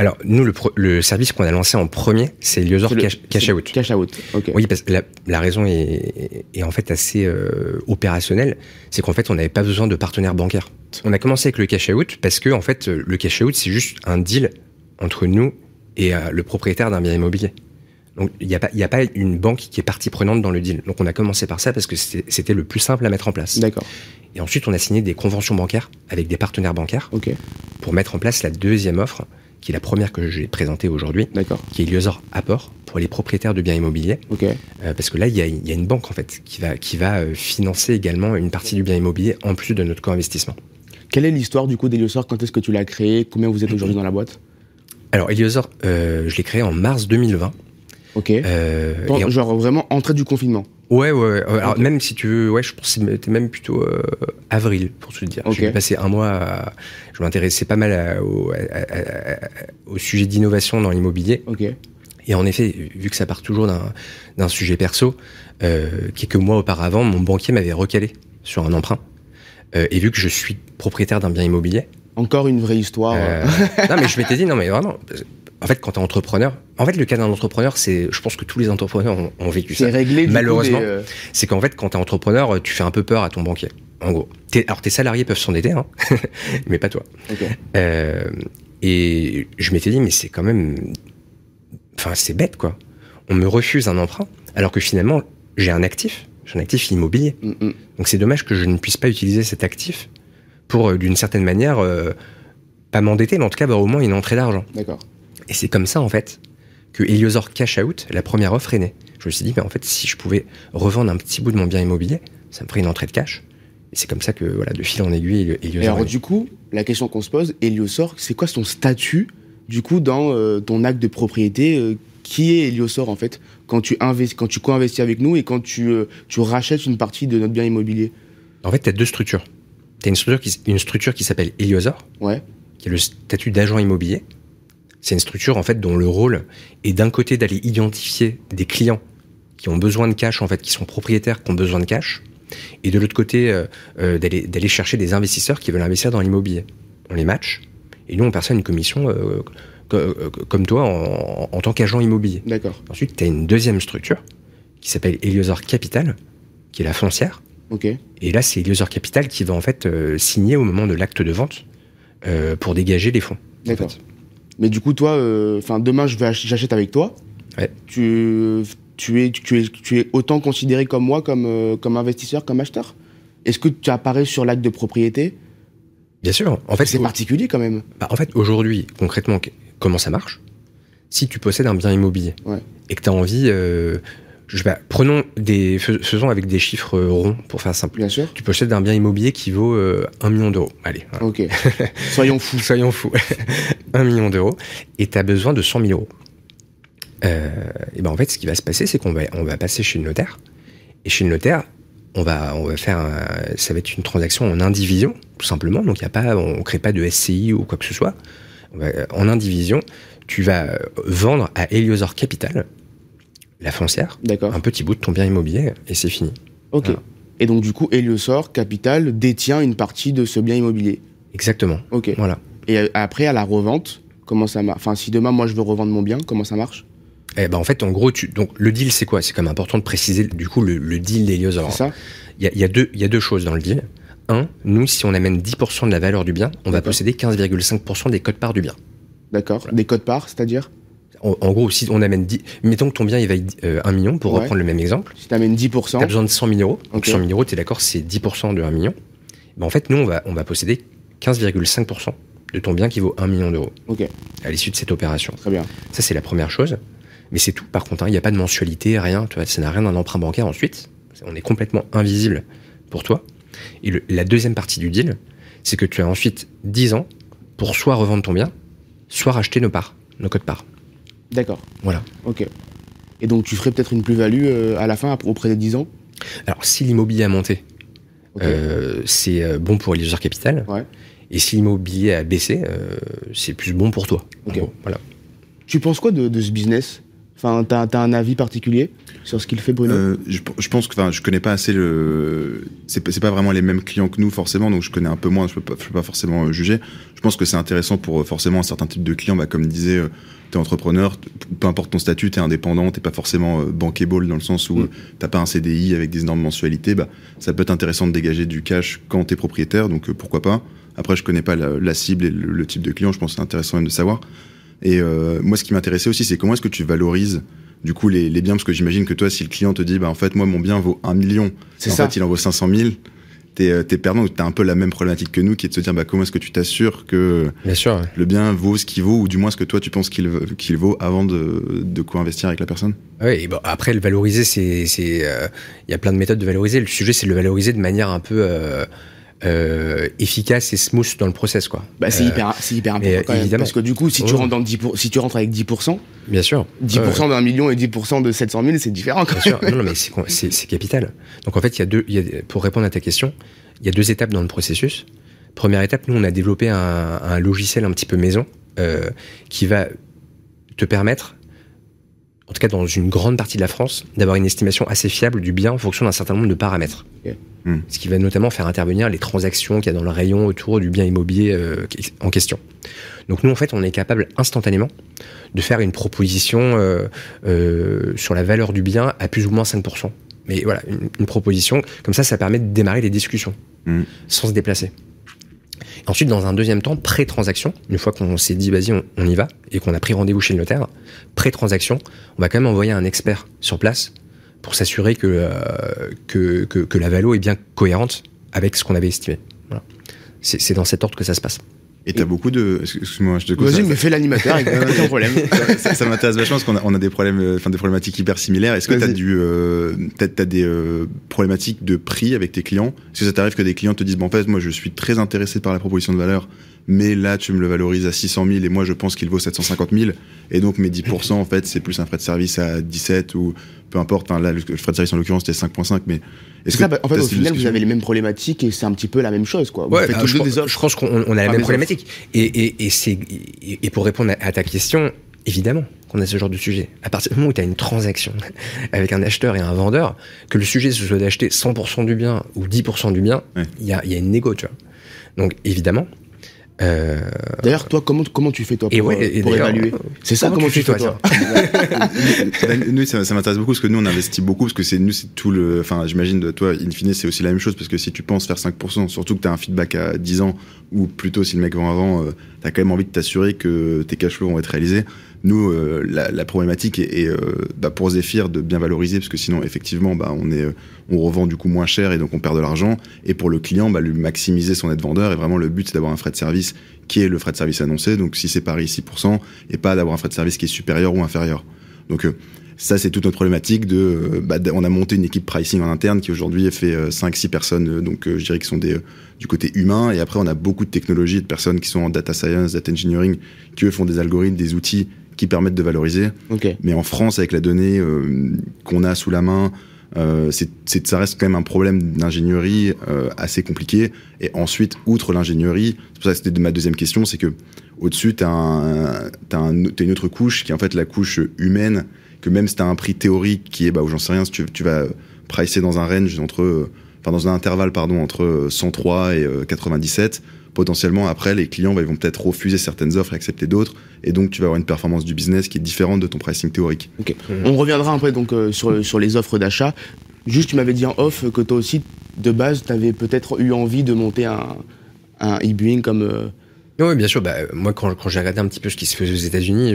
Alors nous, le, pro- le service qu'on a lancé en premier, c'est Eliosor C'est le- Cash, Out. Cash out. Ok. Oui, parce que la, la raison est, est en fait assez euh, opérationnelle, c'est qu'en fait on n'avait pas besoin de partenaires bancaires. On a commencé avec le cash out parce que en fait le cash out c'est juste un deal entre nous et euh, le propriétaire d'un bien immobilier. Donc il n'y a pas y a pas une banque qui est partie prenante dans le deal. Donc on a commencé par ça parce que c'était le plus simple à mettre en place. D'accord. Et ensuite on a signé des conventions bancaires avec des partenaires bancaires pour mettre en place la deuxième offre qui est la première que j'ai présentée aujourd'hui, qui est Eliosor Apport pour les propriétaires de biens immobiliers. Euh, parce que là, il y a, il y a une banque en fait qui va, qui va euh, financer également une partie du bien immobilier en plus de notre co-investissement. Quelle est l'histoire du coup d'Eliosor Quand est-ce que tu l'as créé? Combien vous êtes aujourd'hui dans la boîte? Alors, Eliosor, euh, je l'ai créé en mars 2020. Ok. Bon, en- Genre vraiment entrée du confinement? Ouais, ouais, ouais. Alors, même si tu veux, ouais, je pense que c'était même plutôt euh, avril, pour te dire. J'ai passé un mois, à- je m'intéressais pas mal à- au, à- au sujet d'innovation dans l'immobilier. Ok. Et en effet, vu que ça part toujours d'un d'un sujet perso, euh, quelques mois auparavant, mon banquier m'avait recalé sur un emprunt. Euh, et vu que je suis propriétaire d'un bien immobilier, Encore une vraie histoire. Euh, non, mais je m'étais dit, non, mais vraiment. En fait, quand t'es entrepreneur, en fait, le cas d'un entrepreneur, c'est, je pense que tous les entrepreneurs ont, ont vécu ça. C'est réglé. Malheureusement. euh, C'est qu'en fait, quand t'es entrepreneur, tu fais un peu peur à ton banquier. En gros. T'es- alors, tes salariés peuvent s'endetter, hein, mais pas toi. Euh, et je m'étais dit, mais c'est quand même, enfin, c'est bête, quoi. On me refuse un emprunt, alors que finalement, j'ai un actif. J'ai un actif immobilier. Mm, mm. Donc c'est dommage que je ne puisse pas utiliser cet actif pour, euh, d'une certaine manière, euh, pas m'endetter, mais en tout cas avoir au moins une entrée d'argent. D'accord. Et c'est comme ça, en fait, que Eliosor Cash Out, la première offre, est née. Je me suis dit, mais en fait, si je pouvais revendre un petit bout de mon bien immobilier, ça me ferait une entrée de cash. Et c'est comme ça que, voilà, de fil en aiguille, Eliosor. Et alors est du coup, la question qu'on se pose, Eliosor, c'est quoi son statut du coup dans euh, ton acte de propriété euh, Qui est Eliosor en fait quand tu investis, quand tu co-investis avec nous et quand tu, euh, tu rachètes une partie de notre bien immobilier? En fait, tu as deux structures. Tu as une structure qui, s- une structure qui s'appelle Eliosor, Ouais. qui est le statut d'agent immobilier. C'est une structure en fait dont le rôle est d'un côté d'aller identifier des clients qui ont besoin de cash en fait, qui sont propriétaires, qui ont besoin de cash, et de l'autre côté euh, euh, d'aller d'aller chercher des investisseurs qui veulent investir dans l'immobilier. On les match et nous on perçoit une commission euh, co- comme toi en, en tant qu'agent immobilier. D'accord. Ensuite, tu as une deuxième structure qui s'appelle Eliosor Capital, qui est la foncière. Ok. Et là, c'est Eliosor Capital qui va en fait euh, signer au moment de l'acte de vente pour dégager les fonds. en D'accord. fait. Mais du coup, toi, euh, enfin demain, je vais ach- j'achète avec toi. Ouais. Tu, tu es, tu es, tu es autant considéré comme moi, comme, euh, comme investisseur, comme acheteur? Est-ce que tu apparais sur l'acte de propriété? Bien sûr. En fait, C'est particulier quand même. bah, en fait, aujourd'hui, concrètement, comment ça marche? Si tu possèdes un bien immobilier Ouais. et que tu as envie, euh, je sais pas, prenons des, fais- faisons avec des chiffres euh, ronds pour faire simple. Bien sûr. Tu possèdes un bien immobilier qui vaut euh, 1 million d'euros. Allez, voilà. Ok. Soyons fous. soyons fous. 1 million d'euros et tu as besoin de 100 000 euros. Euh, et ben en fait, ce qui va se passer, c'est qu'on va, on va passer chez le notaire. Et chez le notaire, on va, on va faire, un- ça va être une transaction en indivision, tout simplement. Donc y a pas, on crée pas de SCI ou quoi que ce soit. Va- en indivision, tu vas vendre à Eliosor Capital, la foncière, D'accord. un petit bout de ton bien immobilier et c'est fini. Ok. Voilà. Et donc, du coup, Heliosor Capital détient une partie de ce bien immobilier. Exactement. Ok. Voilà. Et euh, après, à la revente, comment ça marche Enfin, si demain, moi, je veux revendre mon bien, comment ça marche? Eh ben en fait, en gros, tu, donc le deal, c'est quoi? C'est quand même important de préciser du coup le, le deal d'Eliosor. C'est ça Il y a, il y, a deux- il y a deux choses dans le deal. Un, nous, si on amène 10% de la valeur du bien, on va posséder 15,5% des codes-parts du bien. D'accord. Des codes parts, c'est-à-dire? En, en gros, si on amène 10, mettons que ton bien il vaille euh, 1 million, pour Ouais. reprendre le même exemple, Si tu 10%, as besoin de 100 000 euros. Donc Ok. 100 000 euros, tu es d'accord, c'est 10% de 1 million. Ben, en fait, nous, on va, on va posséder 15,5% de ton bien qui vaut 1 million d'euros ok, à l'issue de cette opération. très bien. Ça, c'est la première chose. Mais c'est tout, par contre. hein. Il n'y a pas de mensualité, rien. Tu vois, ça n'a rien d'un emprunt bancaire ensuite. On est complètement invisible pour toi. Et le- la deuxième partie du deal, c'est que tu as ensuite 10 ans pour soit revendre ton bien, soit racheter nos parts, nos codes parts. D'accord, Voilà. ok. Et donc, tu ferais peut-être une plus-value euh, à la fin, auprès des 10 ans? Alors, si l'immobilier a monté, euh, c'est euh, bon pour Leisure Capital. Ouais. Et si l'immobilier a baissé, euh, c'est plus bon pour toi. Ok. gros, voilà. Tu penses quoi de, de ce business? Enfin, t'as as un avis particulier? Sur ce qu'il fait, Bruno Euh, je, je pense que, enfin, je connais pas assez le. C'est pas- vraiment les mêmes clients que nous forcément, donc je connais un peu moins. Je peux pas, je peux pas forcément euh, juger. Je pense que c'est intéressant pour euh, forcément un certain type de clients. Bah, comme disait, euh, t'es entrepreneur, peu importe ton statut, t'es indépendant, t'es pas forcément bankable dans le sens où Mm. euh, t'as pas un CDI avec des énormes mensualités. Bah, ça peut être intéressant de dégager du cash quand t'es propriétaire, donc euh, pourquoi pas. Après, je connais pas la, la cible et le, le type de client. Je pense que c'est intéressant même de savoir. Et euh, moi, ce qui m'intéressait aussi, c'est comment est-ce que tu valorises du coup les, les biens Parce que j'imagine que toi, si le client te dit, bah en fait, moi, mon bien vaut 1 million, C'est en ça. fait, il en vaut 500 000, t'es euh, t'es perdant. T'as un peu la même problématique que nous, qui est de se dire, bah comment est-ce que tu t'assures que Bien sûr. le bien vaut ce qu'il vaut, ou du moins ce que toi tu penses qu'il qu'il vaut avant de, de co-investir avec la personne? Oui, et bon, après, le valoriser, c'est. c'est, euh, Il y a plein de méthodes de valoriser. Le sujet, c'est de le valoriser de manière un peu euh, euh, efficace et smooth dans le process, quoi. Bah, c'est Euh, hyper, c'est hyper important quand même. Parce que du coup, si tu, Ouais. rentres dans le 10 pour- si tu rentres avec 10%, Bien sûr. 10% Ouais, ouais. d'un million et 10% de 700 000, c'est différent quand Bien sûr. même. Non, non, mais c'est, c'est, c'est capital. Donc, en fait, il y a deux. il y a, pour répondre à ta question, il y a deux étapes dans le processus. Première étape, nous, on a développé un, un logiciel un petit peu maison euh, qui va te permettre, en tout cas dans une grande partie de la France, d'avoir une estimation assez fiable du bien en fonction d'un certain nombre de paramètres. Hmm. Ce qui va notamment faire intervenir les transactions qu'il y a dans le rayon autour du bien immobilier euh, en question. Donc nous, en fait, on est capable instantanément de faire une proposition euh, euh, sur la valeur du bien à plus ou moins 5%. Mais voilà, une, une proposition, comme ça, ça permet de démarrer les discussions Hmm. sans se déplacer. Ensuite, dans un deuxième temps, pré-transaction, une fois qu'on s'est dit, vas-y, on, y va, et qu'on a pris rendez-vous chez le notaire, pré-transaction, on va quand même envoyer un expert sur place pour s'assurer que, euh, la valo est bien cohérente avec ce qu'on avait estimé. C'est dans cet ordre que ça se passe. Et t'as beaucoup de. Excuse-moi, je te coupe. Vas-y, mais fais l'animateur, avec aucun problème. ça, ça m'intéresse vachement parce qu'on a, on a des problèmes, euh, enfin des problématiques hyper similaires. Est-ce que t'as du, euh, t'as, t'as des euh, problématiques de prix avec tes clients? Est-ce que ça t'arrive que des clients te disent, bon en fait, moi je suis très intéressé par la proposition de valeur, mais là tu me le valorises à 600 000 et moi je pense qu'il vaut 750 000 et donc mes 10% en fait c'est plus un frais de service à 17 ou peu importe. Enfin, là le frais de service en l'occurrence c'était 5.5, mais est-ce ça, bah, en fait, au final, vous avez les mêmes problématiques et c'est un petit peu la même chose, quoi. Ouais, bah, je, pense- des offres. je pense qu'on on a la même problématique. Et, et, et, c'est, et, et pour répondre à, ta question, évidemment qu'on a ce genre de sujet. À partir du moment où tu as une transaction avec un acheteur et un vendeur, que le sujet ce soit d'acheter 100% du bien ou 10% du bien, il Ouais. y, a, il y a une négo, tu vois. Donc évidemment. Euh, D'ailleurs, toi, comment, comment tu fais, toi, et pour, ouais, et pour d'ailleurs, évaluer C'est ça, comment, tu fais, toi, Bah, nous, ça, ça m'intéresse beaucoup parce que nous, on investit beaucoup parce que c'est nous, c'est tout le. Enfin, j'imagine de toi, in fine, c'est aussi la même chose parce que si tu penses faire 5%, surtout que tu as un feedback à 10 ans ou plutôt si le mec vend avant, euh, tu as quand même envie de t'assurer que tes cash flows vont être réalisés. Nous, euh, la, la problématique est, euh, bah, pour Zephyr de bien valoriser parce que sinon, effectivement, bah, on est, euh, on revend du coup moins cher et donc on perd de l'argent. Et pour le client, bah, lui maximiser son aide vendeur et vraiment le but, c'est d'avoir un frais de service qui est le frais de service annoncé. Donc si c'est Paris 6%, et pas d'avoir un frais de service qui est supérieur ou inférieur. Donc euh, ça, c'est toute notre problématique de, euh, bah, on a monté une équipe pricing en interne qui aujourd'hui fait 5-6 personnes, donc je dirais qui sont des, du côté humain. Et après, on a beaucoup de technologies, de personnes qui sont en data science, data engineering, qui eux font des algorithmes, des outils qui permettent de valoriser. Mais en France, avec la donnée qu'on a sous la main, euh, c'est, ça reste quand même un problème d'ingénierie euh, assez compliqué. Et ensuite, outre l'ingénierie, c'est pour ça que c'était ma deuxième question, c'est que au-dessus, tu as, un, t'as, une autre couche qui est en fait la couche humaine, que même si tu as un prix théorique qui est, bah, j'en sais rien, si tu, tu vas pricer dans un range entre, enfin dans un intervalle pardon entre 103 et 97, potentiellement après les clients bah, ils vont peut-être refuser certaines offres et accepter d'autres et donc tu vas avoir une performance du business qui est différente de ton pricing théorique. Ok. On reviendra un peu donc euh, sur, sur les offres d'achat. Juste tu m'avais dit en off que toi aussi de base tu avais peut-être eu envie de monter un un e comme euh, Oui, bien sûr. Bah, moi, quand, quand j'ai regardé un petit peu ce qui se faisait aux États-Unis,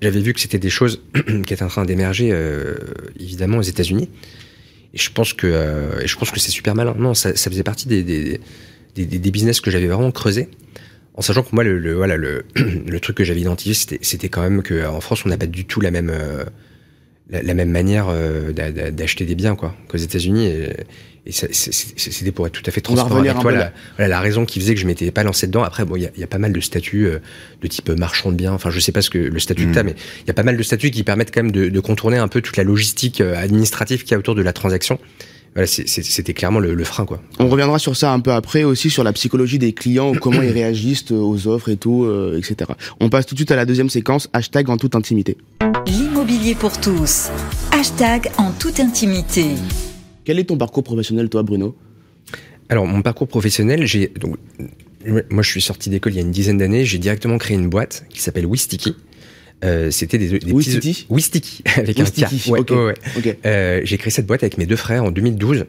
j'avais vu que c'était des choses qui étaient en train d'émerger, euh, évidemment, aux États-Unis. Et je pense que, je pense que c'est super malin. Non, ça, ça faisait partie des, des, des, des, business que j'avais vraiment creusé. En sachant que moi, le, le voilà, le, le, truc que j'avais identifié, c'était quand même qu'en France, on n'a pas du tout la même, euh, la, même manière euh, d'acheter des biens quoi qu'aux États-Unis. Et, et c'était pour être tout à fait transparent avec toi. La, voilà, la raison qui faisait que je m'étais pas lancé dedans. Après, bon, il y, y a, pas mal de statuts euh, de type marchand de biens. Enfin, je sais pas ce que le statut que tu as, mm. mais il y a pas mal de statuts qui permettent quand même de, de contourner un peu toute la logistique administrative qu'il y a autour de la transaction c'était clairement le, frein quoi. On reviendra sur ça un peu après aussi sur la psychologie des clients, comment ils réagissent aux offres et tout, euh, etc. On passe tout de suite à la deuxième séquence, hashtag en toute intimité. L'immobilier pour tous, hashtag en toute intimité. Quel est ton parcours professionnel toi Bruno? Alors mon parcours professionnel, j'ai donc moi je suis sorti d'école il y a une dizaine d'années, j'ai directement créé une boîte qui s'appelle Wistiki euh, c'était des, des petits Wistiki avec un tiers. Ouais, ouais, ouais. Euh, j'ai créé cette boîte avec mes deux frères en 2012.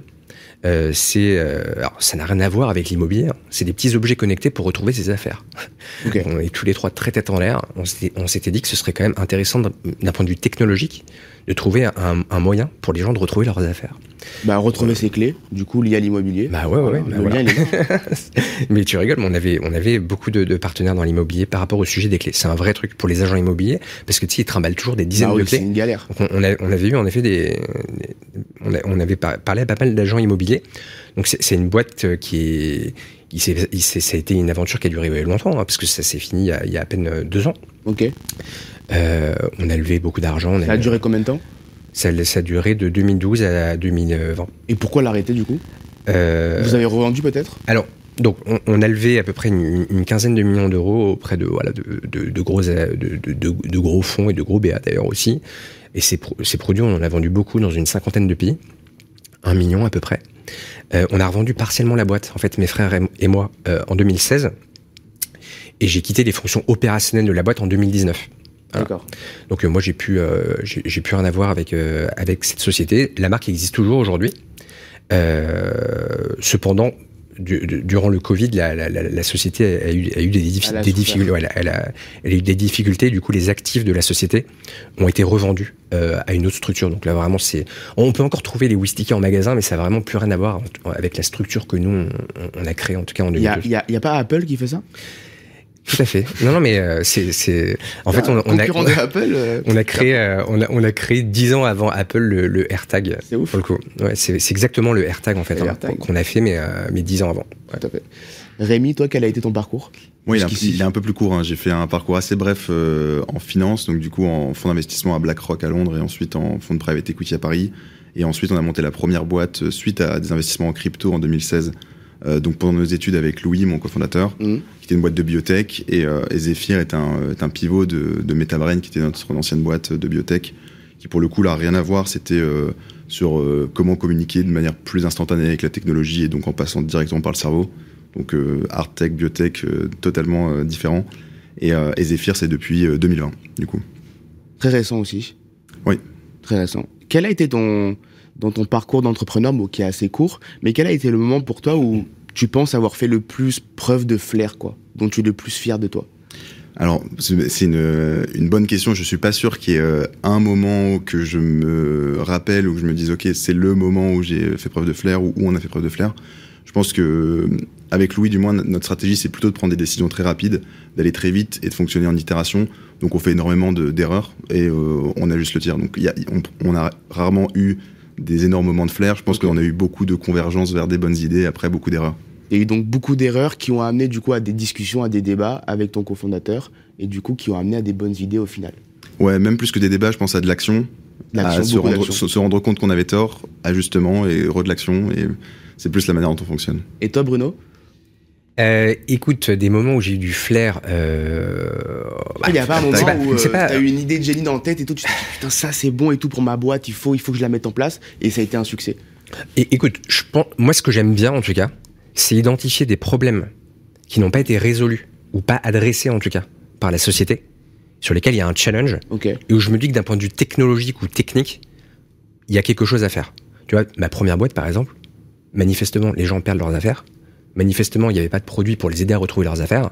Euh, c'est euh, ça n'a rien à voir avec l'immobilier. Hein. C'est des petits objets connectés pour retrouver ses affaires. Okay. On est tous les trois très tête en l'air. On s'était dit que ce serait quand même intéressant d'un point de vue technologique de trouver un, un, moyen pour les gens de retrouver leurs affaires. Bah, retrouver ses clés, du coup, liées à l'immobilier. Bah ouais, ouais, ouais. Bah mais tu rigoles, mais on avait, on avait beaucoup de, de partenaires dans l'immobilier par rapport au sujet des clés. C'est un vrai truc pour les agents immobiliers, parce que tu sais, ils trimballent toujours des dizaines bah de clés. C'est une galère. Donc on, a, on, avait eu, en effet, des, on, a, on, avait parlé à pas mal d'agents immobiliers. Donc c'est une boîte euh, qui est, il ça a été une aventure qui a duré longtemps, hein, parce que ça s'est fini il y, a, il y, a, à peine euh, deux ans. Ok. Euh, on a levé beaucoup d'argent. Ça a, a duré combien de temps? Ça, ça a duré de 2012 à 2020. Et pourquoi l'arrêter du coup? Euh... Vous avez revendu peut-être? Alors, donc on, on, a levé à peu près une, une quinzaine de millions d'euros auprès de, voilà, de, de, de gros, de, de, gros fonds et de gros BA d'ailleurs aussi. Et ces, ces produits, on en a vendu beaucoup dans une cinquantaine de pays. Un million à peu près. Euh, on a revendu partiellement la boîte, en fait, mes frères et moi, euh, en 2016. Et j'ai quitté les fonctions opérationnelles de la boîte en 2019. D'accord. Donc euh, moi j'ai pu j'ai pu rien avoir avec avec cette société. La marque existe toujours aujourd'hui. cependant, du, durant le Covid, la, la, la, société a eu, a eu des, des difficultés. Elle, elle, a, elle, a, eu des difficultés. Du coup, les actifs de la société ont été revendus à une autre structure. Donc là, vraiment, c'est. On peut encore trouver les Wistiki en magasin, mais ça n'a vraiment plus rien à voir avec la structure que nous on, on a créée en tout cas en 2012. Il y a, y a pas Apple qui fait ça? Tout à fait. Non, non, mais euh, c'est, c'est. En fait, on, on a, on, Apple, euh, on a créé, euh, on a, on a créé dix ans avant Apple le, le AirTag. C'est ouf. Pour le coup, ouais, c'est, c'est exactement le AirTag en fait hein, qu'on a fait, mais mais dix ans avant. Ouais. Tout à fait. Rémi, toi, quel a été ton parcours? Moi, il, il, est un peu plus court. Hein. J'ai fait un parcours assez bref en finance, donc du coup en fonds d'investissement à BlackRock à Londres et ensuite en fonds de private equity à Paris. Et ensuite, on a monté la première boîte suite à des investissements en crypto en 2016 euh, donc pendant nos études avec Louis, mon cofondateur, mmh. qui était une boîte de biotech, et, euh, et Zephyr est un, est un pivot de, de Metabrain, qui était notre ancienne boîte de biotech, qui pour le coup là rien à voir. C'était euh, sur euh, comment communiquer de manière plus instantanée avec la technologie et donc en passant directement par le cerveau. Donc euh, art tech, biotech, totalement différent. Et, et Zephyr c'est depuis 2020 du coup. Très récent aussi. Oui. Très récent. Quel a été ton dans ton parcours d'entrepreneur, qui est assez court, mais quel a été le moment pour toi où tu penses avoir fait le plus preuve de flair, quoi, dont tu es le plus fier de toi? Alors, c'est une, bonne question. Je suis pas sûr qu'il y ait euh, un moment que je me rappelle ou que je me dise, OK, c'est le moment où j'ai fait preuve de flair ou où on a fait preuve de flair. Je pense que avec Louis, du moins, notre stratégie, c'est plutôt de prendre des décisions très rapides, d'aller très vite et de fonctionner en itération. Donc, on fait énormément d'erreurs et euh, on ajuste le tir. Donc, on, a rarement eu des énormes moments de flair. Je pense qu'on a eu beaucoup de convergence vers des bonnes idées, après beaucoup d'erreurs. Il y a eu donc beaucoup d'erreurs qui ont amené du coup à des discussions, à des débats avec ton cofondateur et du coup qui ont amené à des bonnes idées au final. Ouais, même plus que des débats, je pense à de l'action, à se rendre, se, se rendre, compte qu'on avait tort, ajustement et re de l'action. Et c'est plus la manière dont on fonctionne. Et toi, Bruno? Euh, écoute, des moments où j'ai eu du flair. Euh... Bah, il n'y a pas un moment pas, où euh, tu as eu une idée de génie dans la tête et tout, tu te dis putain, ça c'est bon et tout pour ma boîte, il faut, il faut que je la mette en place et ça a été un succès. Et écoute, je pense, moi ce que j'aime bien en tout cas, c'est identifier des problèmes qui n'ont pas été résolus ou pas adressés en tout cas par la société, sur lesquels il y a un challenge okay. et où je me dis que d'un point de vue technologique ou technique, il y a quelque chose à faire. Tu vois, ma première boîte par exemple, manifestement les gens perdent leurs affaires manifestement, il n'y avait pas de produit pour les aider à retrouver leurs affaires.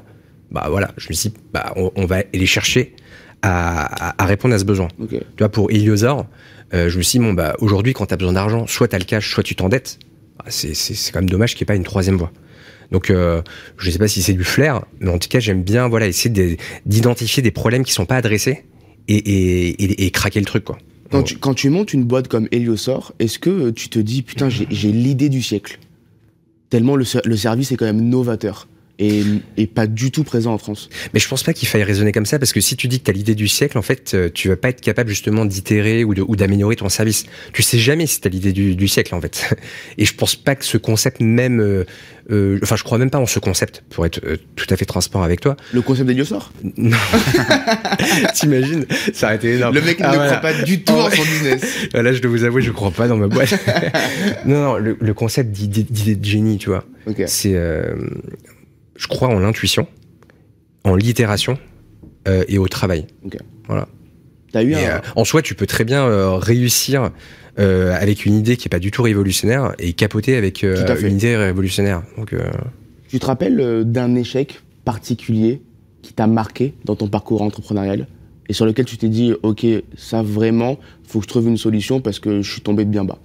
Bah voilà, je me suis dit, bah, on, on va aller chercher à, à, à, répondre à ce besoin. Okay. Tu vois, pour Eliosor, euh, je me suis dit, bon, bah, aujourd'hui, quand tu as besoin d'argent, soit tu as le cash, soit tu t'endettes. Bah, c'est quand même dommage qu'il n'y ait pas une troisième voie. Donc, euh, je ne sais pas si c'est du flair, mais en tout cas, j'aime bien voilà, essayer d'identifier des problèmes qui sont pas adressés et, et, et, et craquer le truc. Quoi. Quand, tu, quand tu montes une boîte comme Heliosor, est-ce que tu te dis, putain, j'ai l'idée du siècle? Tellement le, service est quand même novateur. Et, et, pas du tout présent en France. Mais je pense pas qu'il faille raisonner comme ça parce que si tu dis que tu as l'idée du siècle, en fait, euh, tu vas pas être capable justement d'itérer ou d'améliorer ton service. Tu sais jamais si tu as l'idée du, du, siècle en fait. Et je pense pas que ce concept même, euh, euh, enfin, je crois même pas en ce concept pour être euh, tout à fait transparent avec toi. Le concept d'Eliosor Non. T'imagines? Ça aurait été énorme. Le mec ah, ne voilà. croit pas du tout en son business. Là, je dois vous avouer, je crois pas dans ma boîte. non, non, le, le concept d'idée de génie, tu vois. Okay. C'est je crois en l'intuition, en l'itération euh, et au travail. Okay. Voilà. As eu un... euh, en soi, tu peux très bien euh, réussir avec une idée qui est pas du tout révolutionnaire et capoter avec une idée révolutionnaire. Donc, tu te rappelles d'un échec particulier qui t'a marqué dans ton parcours entrepreneurial et sur lequel tu t'es dit, ok, ça vraiment, faut que je trouve une solution parce que je suis tombé de bien bas?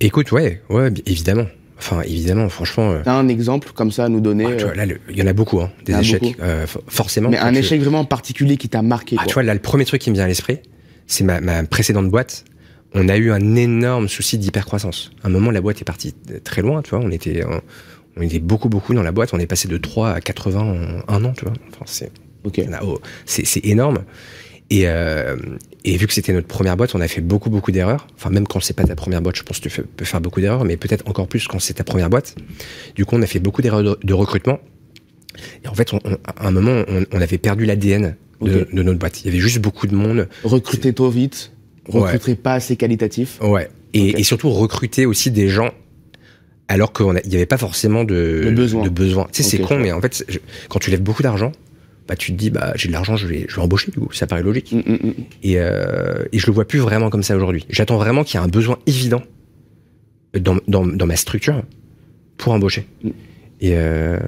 Écoute, ouais, ouais, évidemment. Enfin, évidemment, franchement. Euh... T'as un exemple comme ça à nous donner ah, tu vois, Là, il y en a beaucoup, hein, des échecs, euh, forcément. Mais un échec vraiment particulier qui t'a marqué. Ah, quoi. tu vois, là, le premier truc qui me vient à l'esprit, c'est ma, ma, précédente boîte. On a eu un énorme souci d'hypercroissance. À un moment, la boîte est partie très loin, tu vois. On était, on, on était beaucoup, beaucoup dans la boîte. On est passé de 3 à 80 en un an, tu vois. Enfin, c'est, okay. oh, c'est énorme. Et, euh, et vu que c'était notre première boîte, on a fait beaucoup, beaucoup d'erreurs. Enfin, même quand c'est pas ta première boîte, je pense que tu peux faire beaucoup d'erreurs, mais peut-être encore plus quand c'est ta première boîte. Du coup, on a fait beaucoup d'erreurs de, de, recrutement. Et en fait, on, on, à un moment, on, on avait perdu l'ADN de, okay. de, notre boîte. Il y avait juste beaucoup de monde. Recruter trop vite, recruter ouais. pas assez qualitatif. Ouais. Et, okay. et, surtout recruter aussi des gens alors qu'il n'y avait pas forcément de, besoin. de besoin. Tu sais, okay, c'est con, mais en fait, je, quand tu lèves beaucoup d'argent, bah, tu te dis bah j'ai de l'argent je vais je vais embaucher. Du coup ça paraît logique. Mm -hmm. et euh, et je le vois plus vraiment comme ça aujourd'hui. J'attends vraiment qu'il y ait un besoin évident dans dans, dans ma structure pour embaucher. Mm. et, euh,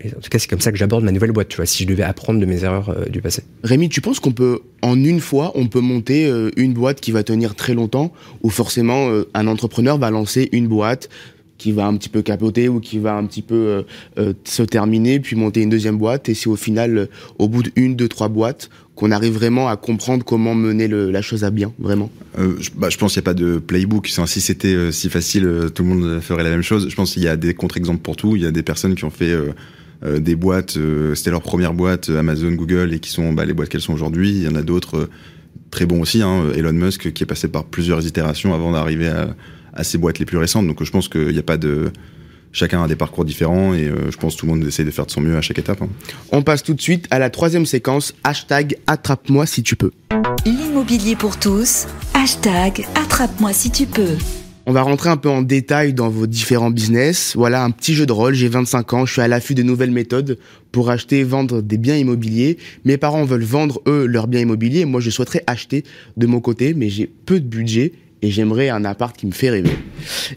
et, en tout cas c'est comme ça que j'aborde ma nouvelle boîte tu vois si je devais apprendre de mes erreurs euh, du passé. Rémi tu penses qu'on peut en une fois on peut monter euh, une boîte qui va tenir très longtemps ou forcément un entrepreneur va lancer une boîte qui va un petit peu capoter ou qui va un petit peu euh, euh, se terminer, puis monter une deuxième boîte. Et c'est au final, euh, au bout d'une, deux, trois boîtes, qu'on arrive vraiment à comprendre comment mener la chose à bien, vraiment. je, bah, je pense qu'il n'y a pas de playbook. Si c'était si facile, tout le monde ferait la même chose. Je pense qu'il y a des contre-exemples pour tout. Il y a des personnes qui ont fait des boîtes, c'était leur première boîte, Amazon, Google, et qui sont bah, les boîtes qu'elles sont aujourd'hui. Il y en a d'autres très bons aussi. Hein, Elon Musk qui est passé par plusieurs itérations avant d'arriver à à ces boîtes les plus récentes. Donc je pense qu'il n'y a pas de chacun a des parcours différents et euh, je pense que tout le monde essaie de faire de son mieux à chaque étape. Hein. On passe tout de suite à la troisième séquence, hashtag attrape-moi si tu peux. L'immobilier pour tous, hashtag attrape-moi si tu peux. On va rentrer un peu en détail dans vos différents business. Voilà un petit jeu de rôle, j'ai 25 ans, je suis à l'affût de nouvelles méthodes pour acheter et vendre des biens immobiliers. Mes parents veulent vendre, eux, leurs biens immobiliers. Moi, je souhaiterais acheter de mon côté, mais j'ai peu de budget et j'aimerais un appart qui me fait rêver.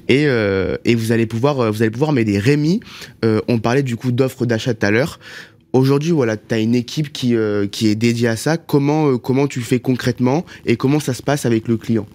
Et, euh, et vous allez pouvoir, vous allez pouvoir m'aider. Rémi, euh, on parlait du coup d'offres d'achat tout à l'heure. Aujourd'hui, voilà, tu as une équipe qui, euh, qui est dédiée à ça. Comment, comment tu fais concrètement et comment ça se passe avec le client?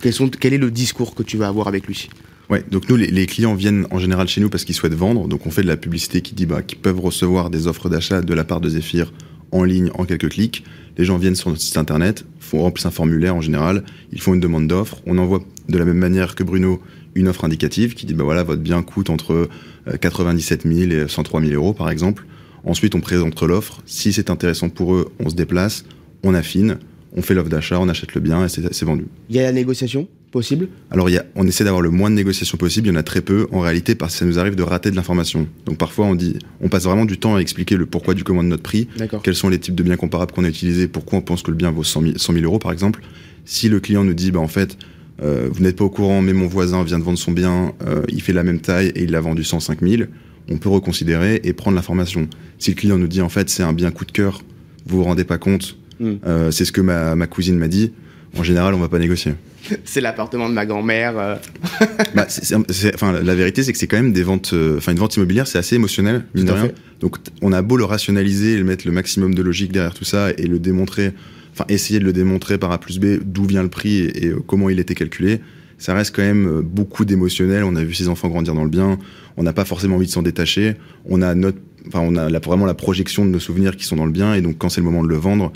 Quel est le discours que tu vas avoir avec lui? Ouais, donc nous, les, les clients viennent en général chez nous parce qu'ils souhaitent vendre. Donc on fait de la publicité qui dit bah, qu'ils peuvent recevoir des offres d'achat de la part de Zephyr en ligne en quelques clics. Les gens viennent sur notre site internet, font remplissent un formulaire en général, ils font une demande d'offre. On envoie de la même manière que Bruno une offre indicative qui dit bah voilà votre bien coûte entre euh, 97 000 et 103 000 euros par exemple. Ensuite on présente l'offre. Si c'est intéressant pour eux, on se déplace, on affine, on fait l'offre d'achat, on achète le bien et c'est vendu. Il y a la négociation? Possible Alors, il y a, on essaie d'avoir le moins de négociations possible. Il y en a très peu, en réalité, parce que ça nous arrive de rater de l'information. Donc, parfois, on dit, on passe vraiment du temps à expliquer le pourquoi du comment de notre prix, quels sont les types de biens comparables qu'on a utilisés, pourquoi on pense que le bien vaut 100 000, 100 000 euros, par exemple? Si le client nous dit, bah, en fait, euh, vous n'êtes pas au courant, mais mon voisin vient de vendre son bien, euh, il fait la même taille et il l'a vendu 105 000, on peut reconsidérer et prendre l'information. Si le client nous dit, en fait, c'est un bien coup de cœur, vous vous rendez pas compte, Hmm. euh, c'est ce que ma, ma cousine m'a dit, en général, on va pas négocier. C'est l'appartement de ma grand-mère. euh. Bah, enfin, la vérité, c'est que c'est quand même des ventes. euh, Enfin, une vente immobilière, c'est assez émotionnel, mine de rien. fait. Donc, on a beau le rationaliser, et le mettre le maximum de logique derrière tout ça et le démontrer. Enfin, essayer de le démontrer par A plus B d'où vient le prix et, et, euh, comment il était calculé. Ça reste quand même beaucoup d'émotionnel. On a vu ses enfants grandir dans le bien. On n'a pas forcément envie de s'en détacher. On a notre, enfin, on a la- vraiment la projection de nos souvenirs qui sont dans le bien. Et donc, quand c'est le moment de le vendre,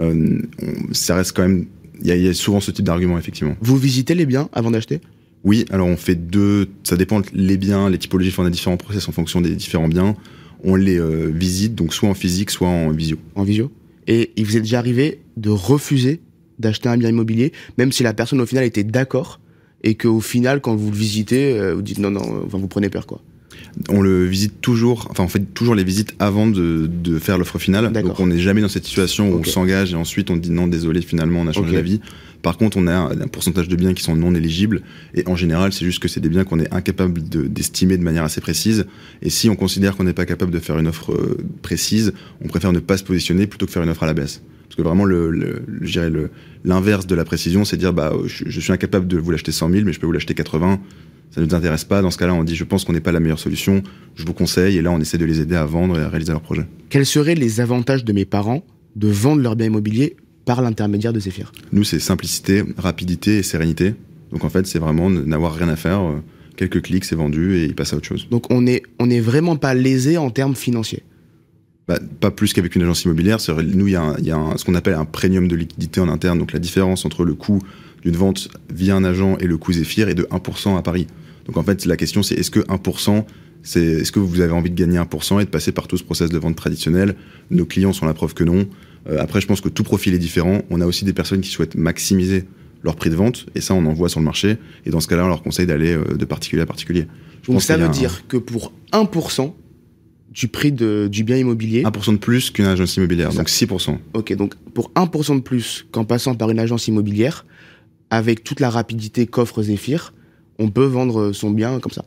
euh, on- ça reste quand même. Il y, a- il y a souvent ce type d'argument, effectivement. Vous visitez les biens avant d'acheter? Oui, alors on fait deux, ça dépend les biens, les typologies, enfin, on a différents process en fonction des différents biens. On les euh, visite, donc soit en physique, soit en visio. en visio Et il vous est déjà arrivé de refuser d'acheter un bien immobilier, même si la personne au final était d'accord et qu'au final, quand vous le visitez, euh, vous dites non, non, enfin, vous prenez peur quoi? On le visite toujours, enfin on fait toujours les visites avant de, de faire l'offre finale. Donc on n'est jamais dans cette situation où on s'engage et ensuite on dit non, désolé, finalement on a changé d'avis. Par contre, on a un, pourcentage de biens qui sont non éligibles et en général, c'est juste que c'est des biens qu'on est incapable de- d'estimer de manière assez précise. Et si on considère qu'on n'est pas capable de faire une offre euh, précise, on préfère ne pas se positionner plutôt que faire une offre à la baisse. Parce que vraiment, le, le, le- l'inverse de la précision, c'est dire bah je, je suis incapable de vous l'acheter 100 000, mais je peux vous l'acheter 80. Ça ne nous intéresse pas. Dans ce cas-là, on dit je pense qu'on n'est pas la meilleure solution. Je vous conseille. Et là, on essaie de les aider à vendre et à réaliser leur projet. Quels seraient les avantages de mes parents de vendre leur bien immobilier par l'intermédiaire de Zephyr Nous, c'est simplicité, rapidité et sérénité. Donc en fait, c'est vraiment n'avoir rien à faire. euh, Quelques clics, c'est vendu et il passe à autre chose. Donc on est, on est vraiment pas lésé en termes financiers. Bah, pas plus qu'avec une agence immobilière. Nous, il y a, un- il y a un- ce qu'on appelle un premium de liquidité en interne. Donc la différence entre le coût d'une vente via un agent et le coût Zephyr est de 1% à Paris. Donc en fait, la question, c'est est-ce que 1%, c'est est-ce que vous avez envie de gagner 1% et de passer par tout ce process de vente traditionnel? Nos clients sont la preuve que non. Euh, après, je pense que tout profil est différent. On a aussi des personnes qui souhaitent maximiser leur prix de vente, et ça, on en voit sur le marché. Et dans ce cas-là, on leur conseille d'aller euh, de particulier à particulier. Je Donc ça veut un- dire que pour 1% du prix de, du bien immobilier, 1% de plus qu'une agence immobilière, donc 6%. ok, donc pour 1% de plus qu'en passant par une agence immobilière, avec toute la rapidité qu'offre Zephyr, on peut vendre son bien comme ça,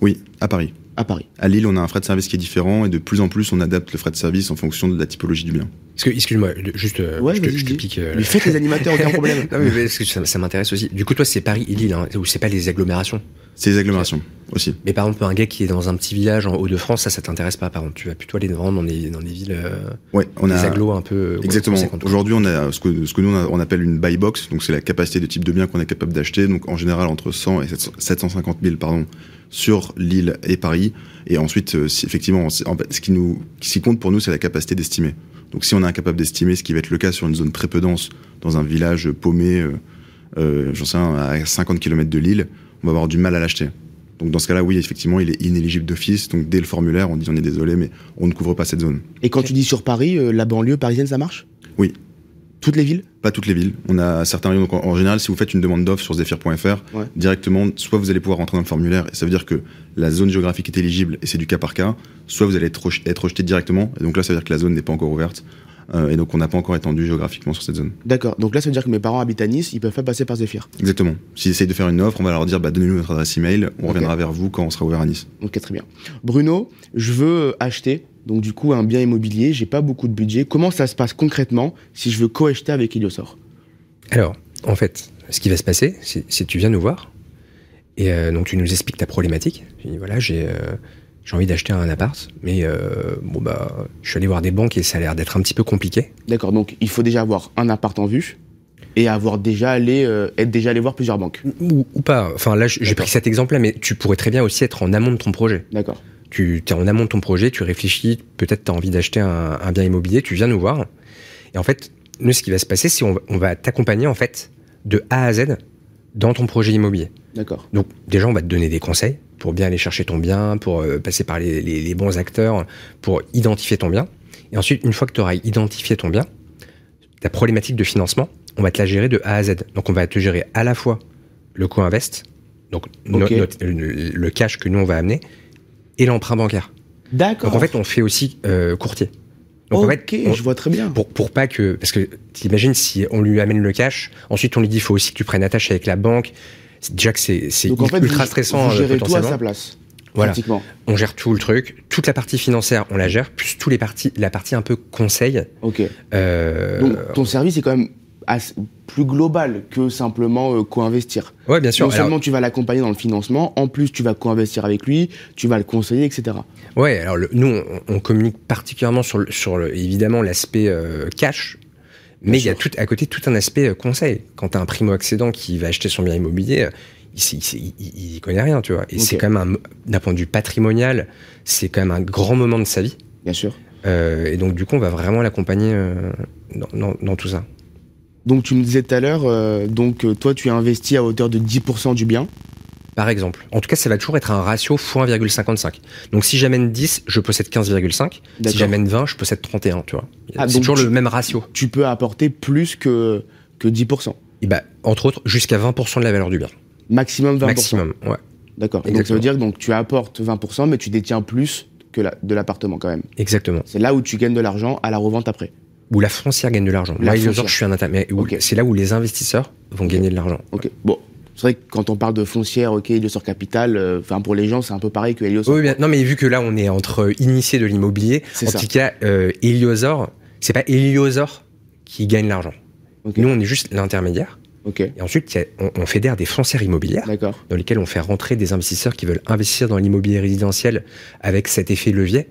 Oui, à Paris. À Paris. À Lille, on a un frais de service qui est différent et de plus en plus, on adapte le frais de service en fonction de la typologie du bien. Excuse-moi, juste, euh, Ouais, je, te, je te pique. euh, Mais faites les animateurs, aucun problème. Non, mais que ça, ça m'intéresse aussi. Du coup, toi, c'est Paris et Lille, hein, ou c'est pas les agglomérations? C'est les agglomérations aussi. Mais par exemple, un gars qui est dans un petit village en Haut-de-France, ça, ça t'intéresse pas. Par contre, tu vas plutôt aller vendre dans des, dans des villes, euh, Ouais, on des a agglos un peu. exactement. Aujourd'hui, on a ce que, ce que nous on, a- on appelle une buy box, donc c'est la capacité de type de bien qu'on est capable d'acheter. Donc en général entre 100 et 700 750 000 pardon sur Lille et Paris. Et ensuite, euh, si, effectivement, c'est- en fait, ce qui nous, ce qui compte pour nous, c'est la capacité d'estimer. Donc si on est incapable d'estimer, ce qui va être le cas sur une zone très peu dense, dans un village paumé, euh, euh, j'en sais rien, à 50 km de Lille, on va avoir du mal à l'acheter. Donc dans ce cas-là, oui, effectivement, il est inéligible d'office. Donc dès le formulaire, on dit on est désolé, mais on ne couvre pas cette zone. Et quand tu dis sur Paris, euh, la banlieue parisienne, ça marche? Oui. Toutes les villes Pas toutes les villes. On a certains rayons. Donc en, en général, si vous faites une demande d'offre sur zephyr.fr, Ouais. directement, soit vous allez pouvoir rentrer dans le formulaire, et ça veut dire que la zone géographique est éligible, et c'est du cas par cas, soit vous allez être, reje- être rejeté directement, et donc là, ça veut dire que la zone n'est pas encore ouverte, euh, et donc on n'a pas encore étendu géographiquement sur cette zone. D'accord. Donc là, ça veut dire que mes parents habitent à Nice, ils peuvent pas passer par Zephyr. Exactement. S'ils essayent de faire une offre, on va leur dire, bah, donnez-nous notre adresse email, on Ok. reviendra vers vous quand on sera ouvert à Nice. Ok, très bien. Bruno, je veux euh, acheter, donc du coup, un bien immobilier, j'ai pas beaucoup de budget. Comment ça se passe concrètement si je veux co-acheter avec Iliosor Alors, en fait, ce qui va se passer, c'est c'est que tu viens nous voir et euh, donc tu nous expliques ta problématique. Tu dis voilà, j'ai euh, j'ai envie d'acheter un appart, mais euh, bon bah, je suis allé voir des banques et ça a l'air d'être un petit peu compliqué. D'accord, donc il faut déjà avoir un appart en vue. et avoir déjà allé, euh, être déjà allé voir plusieurs banques. Ou, ou pas. Enfin là, j'ai pris cet exemple-là, mais tu pourrais très bien aussi être en amont de ton projet. D'accord. Tu es en amont de ton projet, tu réfléchis, peut-être tu as envie d'acheter un, un bien immobilier, tu viens nous voir. Et en fait, nous, ce qui va se passer, c'est on, va- on va t'accompagner en fait de A à Z dans ton projet immobilier. D'accord. Donc déjà, on va te donner des conseils pour bien aller chercher ton bien, pour euh, passer par les, les- les bons acteurs, pour identifier ton bien. Et ensuite, une fois que tu auras identifié ton bien, ta problématique de financement, on va te la gérer de A à Z. Donc on va te gérer à la fois le co-invest, donc no- le cash que nous on va amener, et l'emprunt bancaire. D'accord. Donc en fait, on fait aussi euh, courtier. Donc en ok, fait, on- je vois très bien. pour, pour pas que. Parce que t'imagines si on lui amène le cash, ensuite on lui dit il faut aussi que tu prennes attache avec la banque. C'est déjà que c'est en fait, ultra stressant vous gérez tout à sa place. Voilà. On gère tout le truc, toute la partie financière on la gère, plus tous les parties, la partie un peu conseil. Ok. Euh, Donc ton service est quand même assez- plus global que simplement euh, co-investir. ouais, bien sûr. Non Alors, seulement tu vas l'accompagner dans le financement, en plus tu vas co-investir avec lui, tu vas le conseiller, etc. ouais, alors le- nous on, on communique particulièrement sur, le, sur le, évidemment l'aspect euh, cash. Mais il y a tout, à côté tout un aspect euh, conseil. Quand tu as un primo-accédant qui va acheter son bien immobilier, il, il connaît rien, tu vois. Et c'est quand même, un- d'un point de vue patrimonial, c'est quand même un grand moment de sa vie. Bien sûr. Euh, et donc, du coup, on va vraiment l'accompagner euh, dans, dans- dans tout ça. Donc tu me disais tout à l'heure, euh, donc euh, toi tu as investi à hauteur de 10% du bien. Par exemple. En tout cas, ça va toujours être un ratio x 1,55. Donc, si j'amène 10, je possède 15,5. Si j'amène 20, je possède 31, tu vois. Ah, c'est toujours tu- le même ratio. Tu peux apporter plus que, que 10%. Et bah, entre autres, jusqu'à 20% de la valeur du bien. Maximum 20%. Maximum, ouais. D'accord. Donc ça veut dire donc tu apportes 20%, mais tu détiens plus que la, de l'appartement quand même. Exactement. C'est là où tu gagnes de l'argent à la revente après. Où la foncière gagne de l'argent. Foncière. je suis un intermédiaire. C'est là où les investisseurs vont gagner de l'argent. Ok. Bon, c'est vrai que quand on parle de foncière, ok, Heliosor Capital, euh, enfin pour les gens c'est un peu pareil que Heliosor. Oui, bien. Non, mais vu que là, on est entre initiés de l'immobilier, C'est en ça. tout cas, euh, Heliosor, c'est pas Heliosor qui gagne l'argent. Nous, on est juste l'intermédiaire. Ok. Et ensuite, a- on, on fédère des foncières immobilières dans lesquelles on fait rentrer des investisseurs qui veulent investir dans l'immobilier résidentiel avec cet effet levier.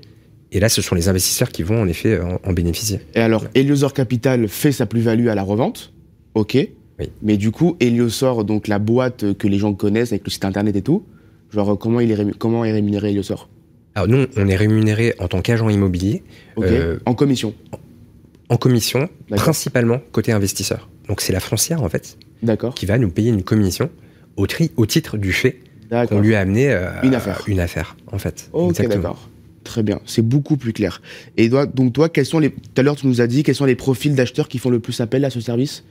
Et là, ce sont les investisseurs qui vont en effet en, en bénéficier. Et alors, Heliosor Capital fait sa plus-value à la revente. Ok. Oui. Mais du coup, Heliosor, donc la boîte que les gens connaissent avec le site internet et tout, genre comment il est, comment est rémunéré Heliosor? Alors nous, on est rémunéré en tant qu'agent immobilier Ok. Euh, en commission. en commission, principalement côté investisseur. Donc c'est la foncière en fait D'accord. qui va nous payer une commission au, tri, au titre du fait qu'on lui a amené euh, Une affaire. Une affaire, en fait. Ok, d'accord. Très bien. C'est beaucoup plus clair. Et toi, donc toi, quels sont les, tout à l'heure tu nous as dit, quels sont les profils d'acheteurs qui font le plus appel à ce service?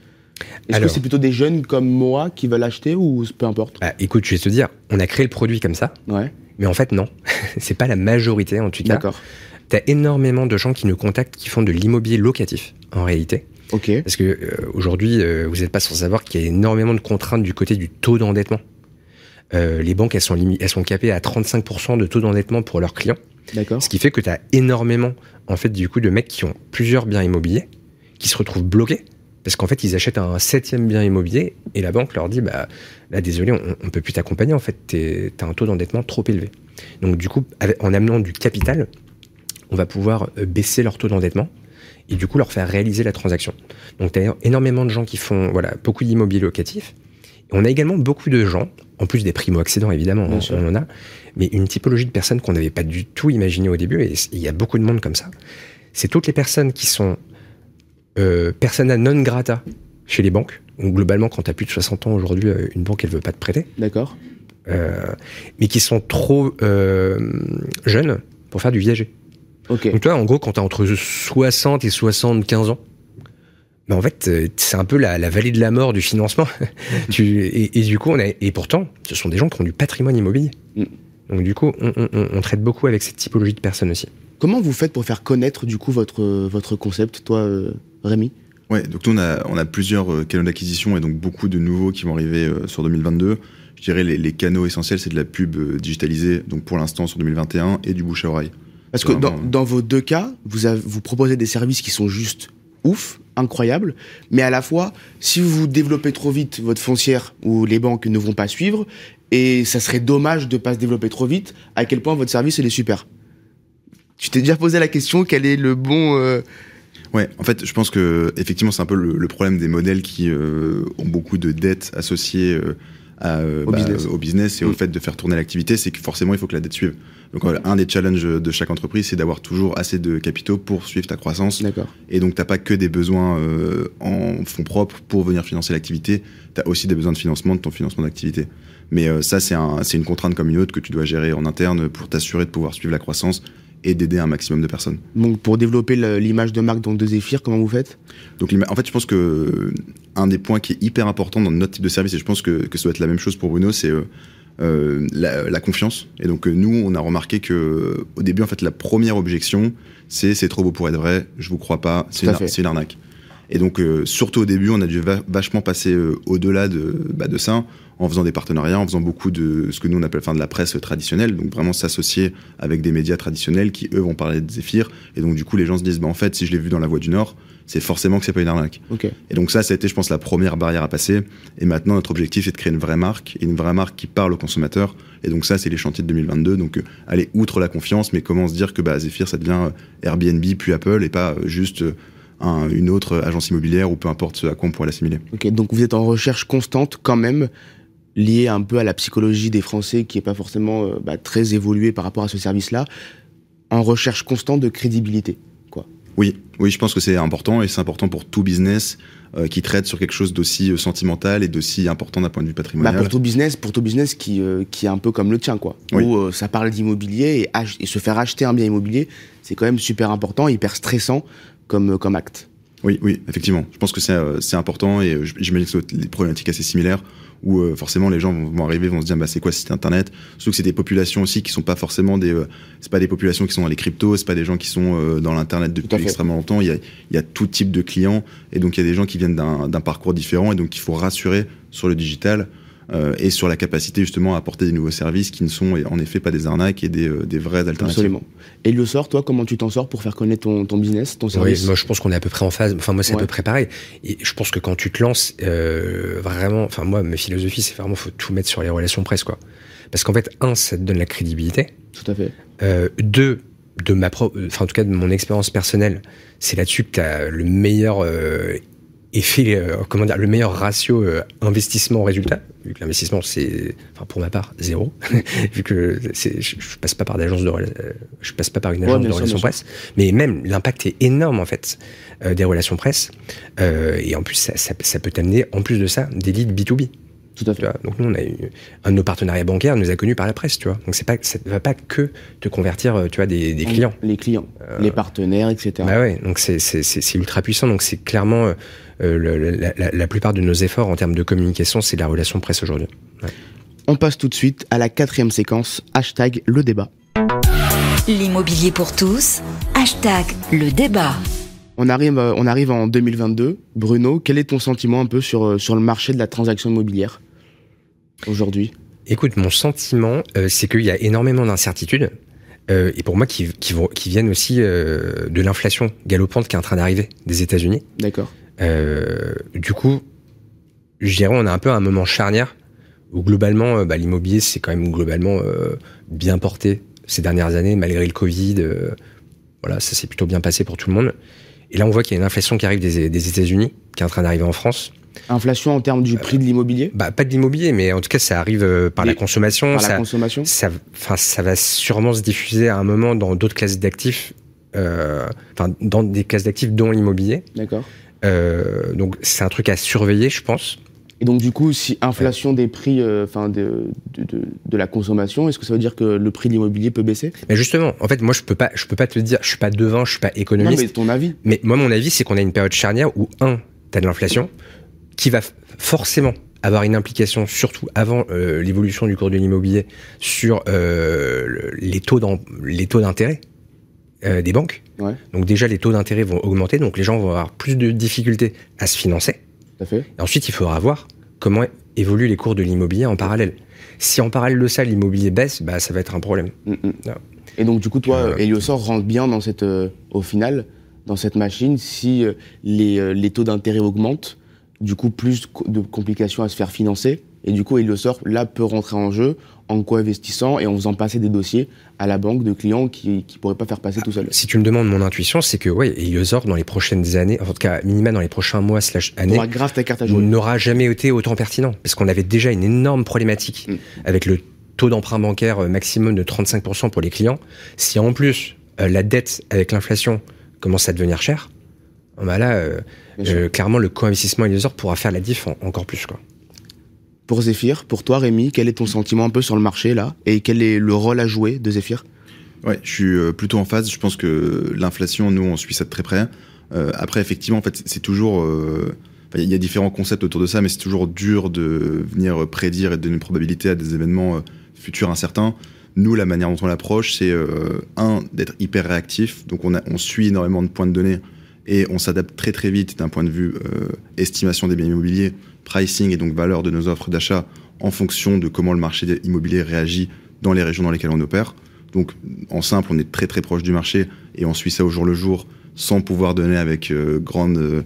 Est-ce que c'est plutôt des jeunes comme moi qui veulent acheter ou peu importe? Bah, écoute, je vais te dire, on a créé le produit comme ça, Ouais. mais en fait non, c'est pas la majorité en tout cas. D'accord. T'as énormément de gens qui nous contactent qui font de l'immobilier locatif en réalité, Ok. parce que euh, aujourd'hui, euh, vous n'êtes pas sans savoir qu'il y a énormément de contraintes du côté du taux d'endettement. Euh, les banques, elles sont, elles sont capées à 35% de taux d'endettement pour leurs clients. Ce qui fait que tu as énormément, en fait, du coup, de mecs qui ont plusieurs biens immobiliers, qui se retrouvent bloqués, parce qu'en fait, ils achètent un septième bien immobilier, et la banque leur dit, bah, là, désolé, on, on peut plus t'accompagner, en fait, t'es- t'as un taux d'endettement trop élevé. Donc, du coup, en amenant du capital, on va pouvoir euh, baisser leur taux d'endettement, et du coup, leur faire réaliser la transaction. Donc, tu as énormément de gens qui font, voilà, beaucoup d'immobilier locatif. On a également beaucoup de gens, en plus des primo-accédants, évidemment, on, en a, mais une typologie de personnes qu'on n'avait pas du tout imaginé au début, et il y a beaucoup de monde comme ça. C'est toutes les personnes qui sont euh, persona non grata chez les banques. Donc globalement, quand tu as plus de 60 ans aujourd'hui, euh, une banque, elle veut pas te prêter. D'accord. Euh, mais qui sont trop euh, jeunes pour faire du viager. Donc toi, en gros, quand tu as entre 60 et 75 ans, ben en fait, euh, c'est un peu la, la vallée de la mort du financement. tu, et, et du coup, on a, et pourtant, ce sont des gens qui ont du patrimoine immobilier. Mm. Donc du coup, on, on- on- on traite beaucoup avec cette typologie de personnes aussi. Comment vous faites pour faire connaître du coup votre votre concept, toi, euh, Rémi? Ouais, donc nous on a, on a plusieurs euh, canaux d'acquisition et donc beaucoup de nouveaux qui vont arriver sur 2022. Je dirais les, les canaux essentiels, c'est de la pub digitalisée, donc pour l'instant sur 2021, et du bouche à oreille. Parce que dans, vos deux cas, vous, avez- vous proposez des services qui sont juste ouf, incroyables, mais à la fois, si vous développez trop vite votre foncière ou les banques ne vont pas suivre, et ça serait dommage de pas se développer trop vite, à quel point votre service est super. Tu t'es déjà posé la question quel est le bon, euh, Ouais, en fait, je pense que effectivement, c'est un peu le, le, problème des modèles qui euh, ont beaucoup de dettes associées euh, à, euh, Au bah, business. au business et au Mm. fait de faire tourner l'activité, c'est que forcément, il faut que la dette suive. Donc, un des challenges de chaque entreprise, c'est d'avoir toujours assez de capitaux pour suivre ta croissance. D'accord. Et donc, t'as pas que des besoins euh, en fonds propres pour venir financer l'activité, tu as aussi des besoins de financement de ton financement d'activité. Mais euh, ça, c'est un, c'est une contrainte comme une autre que tu dois gérer en interne pour t'assurer de pouvoir suivre la croissance et d'aider un maximum de personnes. Donc pour développer l'image de marque donc de Zephyr, comment vous faites? Donc, en fait, je pense que euh, un des points qui est hyper important dans notre type de service, et je pense que, que ça doit être la même chose pour Bruno, c'est euh, euh, la, la confiance. Et donc, nous, on a remarqué que au début, en fait, la première objection, c'est c'est trop beau pour être vrai, je vous crois pas, une, c'est une arnaque. Et donc, euh, surtout au début, on a dû va- vachement passer euh, au-delà de, bah, de ça, en faisant des partenariats, en faisant beaucoup de ce que nous on appelle enfin, de la presse traditionnelle, donc vraiment s'associer avec des médias traditionnels qui, eux, vont parler de Zephyr. Et donc, du coup, les gens se disent, bah, en fait, si je l'ai vu dans la Voix du Nord, c'est forcément que c'est pas une arnaque. Et donc ça, ça a été, je pense, la première barrière à passer. Et maintenant, notre objectif, c'est de créer une vraie marque, et une vraie marque qui parle aux consommateurs. Et donc ça, c'est les chantiers de 2022. Donc, euh, aller outre la confiance, mais comment se dire que bah, Zephyr, ça devient Airbnb puis Apple, et pas juste un- une autre agence immobilière ou peu importe ce à quoi on pourrait l'assimiler. Ok. Donc vous êtes en recherche constante quand même liée un peu à la psychologie des Français qui est pas forcément euh, bah, très évoluée par rapport à ce service-là, en recherche constante de crédibilité. Oui, oui, je pense que c'est important, et c'est important pour tout business euh, qui traite sur quelque chose d'aussi euh, sentimental et d'aussi important d'un point de vue Bah, patrimonial. pour tout business, pour tout business qui, euh, qui est un peu comme le tien, quoi. Oui. Où euh, ça parle d'immobilier et, et se faire acheter un bien immobilier, c'est quand même super important, hyper stressant comme, comme acte. Oui, oui, effectivement. Je pense que c'est euh, c'est important et euh, j'imagine que être des problématiques assez similaires où euh, forcément les gens vont, vont arriver, vont se dire bah c'est quoi ce site internet? Surtout que c'est des populations aussi qui sont pas forcément des, euh, c'est pas des populations qui sont dans les cryptos, c'est pas des gens qui sont euh, dans l'internet depuis extrêmement longtemps. Il y a, il y a tout type de clients et donc il y a des gens qui viennent d'un d'un parcours différent et donc il faut rassurer sur le digital. Euh, et sur la capacité justement à apporter des nouveaux services qui ne sont en effet pas des arnaques et des, euh, des vraies alternatives. Absolument. Et le sort, toi, comment tu t'en sors pour faire connaître ton, ton business, ton Oui, service moi je pense qu'on est à peu près en phase. Enfin moi c'est Ouais. à peu près pareil. Et je pense que quand tu te lances, euh, vraiment, enfin moi ma philosophie c'est vraiment faut tout mettre sur les relations presse quoi. Parce qu'en fait un ça te donne la crédibilité. Tout à fait. Euh, deux de ma propre, enfin en tout cas de mon expérience personnelle, c'est là-dessus que tu as le meilleur euh, effet, euh, comment dire, le meilleur ratio euh, investissement-résultat. Vu que l'investissement c'est, enfin pour ma part zéro, vu que c'est, je, je passe pas par d'agence de, euh, je passe pas par une agence de relations presse, mais même l'impact est énorme en fait euh, des relations presse. Euh, et en plus ça, ça, ça peut t'amener en plus de ça des leads B2B. Tout à Tu fait. vois. Donc nous, on a eu un de nos partenariats bancaires nous a connus par la presse, tu vois. Donc c'est pas, ça ne va pas que te convertir, euh, tu vois, des, des clients. Les clients, les partenaires, etc. Bah ouais, donc c'est c'est c'est c'est ultra puissant. Donc c'est clairement euh, euh, le- la, la, la plupart de nos efforts en termes de communication, c'est la relation presse aujourd'hui. On passe tout de suite à la quatrième séquence, hashtag le débat. L'immobilier pour tous, hashtag le débat. On arrive, euh, on arrive en 2022. Bruno, quel est ton sentiment un peu sur, euh, sur le marché de la transaction immobilière aujourd'hui? Écoute, mon sentiment, euh, c'est qu'il y a énormément d'incertitudes. euh, et pour moi, qui, qui, viennent aussi euh, de l'inflation galopante qui est en train d'arriver des États-Unis. D'accord. Du coup, je dirais on a un peu un moment charnière où globalement, bah, l'immobilier c'est quand même globalement bien porté ces dernières années malgré le Covid. voilà, ça s'est plutôt bien passé pour tout le monde. Et là, on voit qu'il y a une inflation qui arrive des, des États-Unis, qui est en train d'arriver en France. Inflation en termes du prix de l'immobilier? Bah, pas de l'immobilier, mais en tout cas, ça arrive euh, par la consommation. par la ça, consommation ça, ça va sûrement se diffuser à un moment dans d'autres classes d'actifs, euh, dans des classes d'actifs dont l'immobilier. D'accord. Euh, donc, c'est un truc à surveiller, je pense. Et donc du coup, si inflation des prix, euh, enfin de, de, de, de la consommation, est-ce que ça veut dire que le prix de l'immobilier peut baisser? Mais justement, en fait, moi, je peux pas, je peux pas te le dire. Je suis pas devin, je suis pas Non, économiste. mais ton avis. mais... moi, mon avis, c'est qu'on a une période charnière où un, t'as de l'inflation qui va forcément avoir une implication, surtout avant euh, l'évolution du cours de l'immobilier, sur euh, le- les taux d'en- les taux d'intérêt euh, des banques. Ouais, Donc déjà, les taux d'intérêt vont augmenter, donc les gens vont avoir plus de difficultés à se financer. tout à fait. Et ensuite, il faudra voir comment évoluent les cours de l'immobilier en parallèle. Si en parallèle de ça, l'immobilier baisse, bah, ça va être un problème. Mm, mm. Non. Et donc du coup, toi, Euh, Eliosor rentre bien dans cette, euh, au final, dans cette machine. Si euh, les, euh, les taux d'intérêt augmentent, du coup, plus de complications à se faire financer. Et du coup, Eliosor, là, peut rentrer en jeu en co-investissant et en faisant passer des dossiers à la banque de clients qui ne pourraient pas faire passer tout seul. Si tu me demandes mon intuition, c'est que ouais, Eliosor, dans les prochaines années, en tout cas minima dans les prochains mois slash années, n'aura jamais été autant pertinent. Parce qu'on avait déjà une énorme problématique mm. avec le taux d'emprunt bancaire euh, maximum de 35% pour les clients. Si en plus euh, la dette avec l'inflation commence à devenir chère, bah là, euh, clairement, le co-investissement Eliosor pourra faire la diff encore plus. Quoi. Pour Zephyr, pour toi Rémi, quel est ton sentiment un peu sur le marché là? Et quel est le rôle à jouer de Zephyr Ouais, je suis euh, plutôt en phase. Je pense que l'inflation, nous, on suit ça de très près. Euh, après, effectivement, en fait, c'est toujours. Euh, il y a différents concepts autour de ça, mais c'est toujours dur de venir prédire et de donner une probabilité à des événements futurs incertains. Nous, la manière dont on l'approche, c'est un d'être hyper réactif. Donc, on, suit énormément de points de données et on s'adapte très très vite d'un point de vue estimation des biens immobiliers pricing et donc valeur de nos offres d'achat en fonction de comment le marché immobilier réagit dans les régions dans lesquelles on opère. Donc, en simple, on est très très proche du marché et on suit ça au jour le jour sans pouvoir donner avec euh, grande. Euh,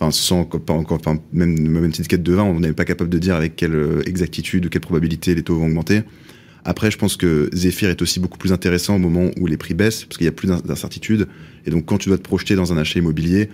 enfin, sans pas encore, enfin, même, même une petite quête de vin, on n'est pas capable de dire avec quelle euh, exactitude ou quelle probabilité les taux vont augmenter. Après, je pense que Zephyr est aussi beaucoup plus intéressant au moment où les prix baissent, parce qu'il y a plus d'incertitude. Et donc, quand tu dois te projeter dans un achat immobilier,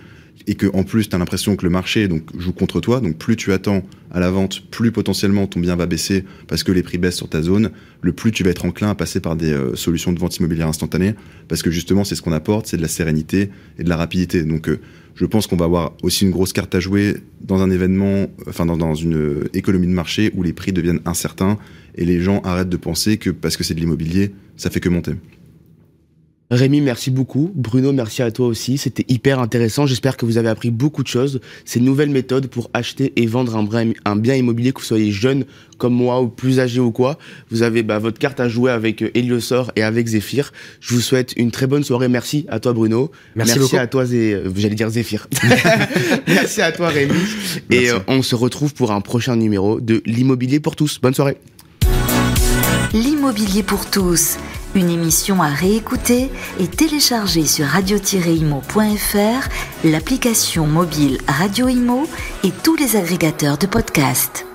et que en plus tu as l'impression que le marché donc joue contre toi. Donc plus tu attends à la vente plus potentiellement ton bien va baisser parce que les prix baissent sur ta zone. Le plus tu vas être enclin à passer par des euh, solutions de vente immobilière instantanée parce que justement c'est ce qu'on apporte c'est de la sérénité et de la rapidité. Donc euh, je pense qu'on va avoir aussi une grosse carte à jouer dans un événement enfin dans, dans une économie de marché où les prix deviennent incertains et les gens arrêtent de penser que parce que c'est de l'immobilier ça fait que monter Rémi, merci beaucoup. Bruno, merci à toi aussi. C'était hyper intéressant. J'espère que vous avez appris beaucoup de choses. Ces nouvelles méthodes pour acheter et vendre un bien, immobilier, que vous soyez jeune comme moi ou plus âgé ou quoi. Vous avez bah, votre carte à jouer avec euh, Eliosor et avec Zephyr. Je vous souhaite une très bonne soirée. Merci à toi Bruno. Merci, à toi, Zé... Euh, j'allais dire Zephyr. merci à toi Rémi. Et euh, on se retrouve pour un prochain numéro de l'immobilier pour tous. Bonne soirée. L'immobilier pour tous une émission à réécouter et télécharger sur radio-imo.fr, l'application mobile Radio Imo et tous les agrégateurs de podcasts.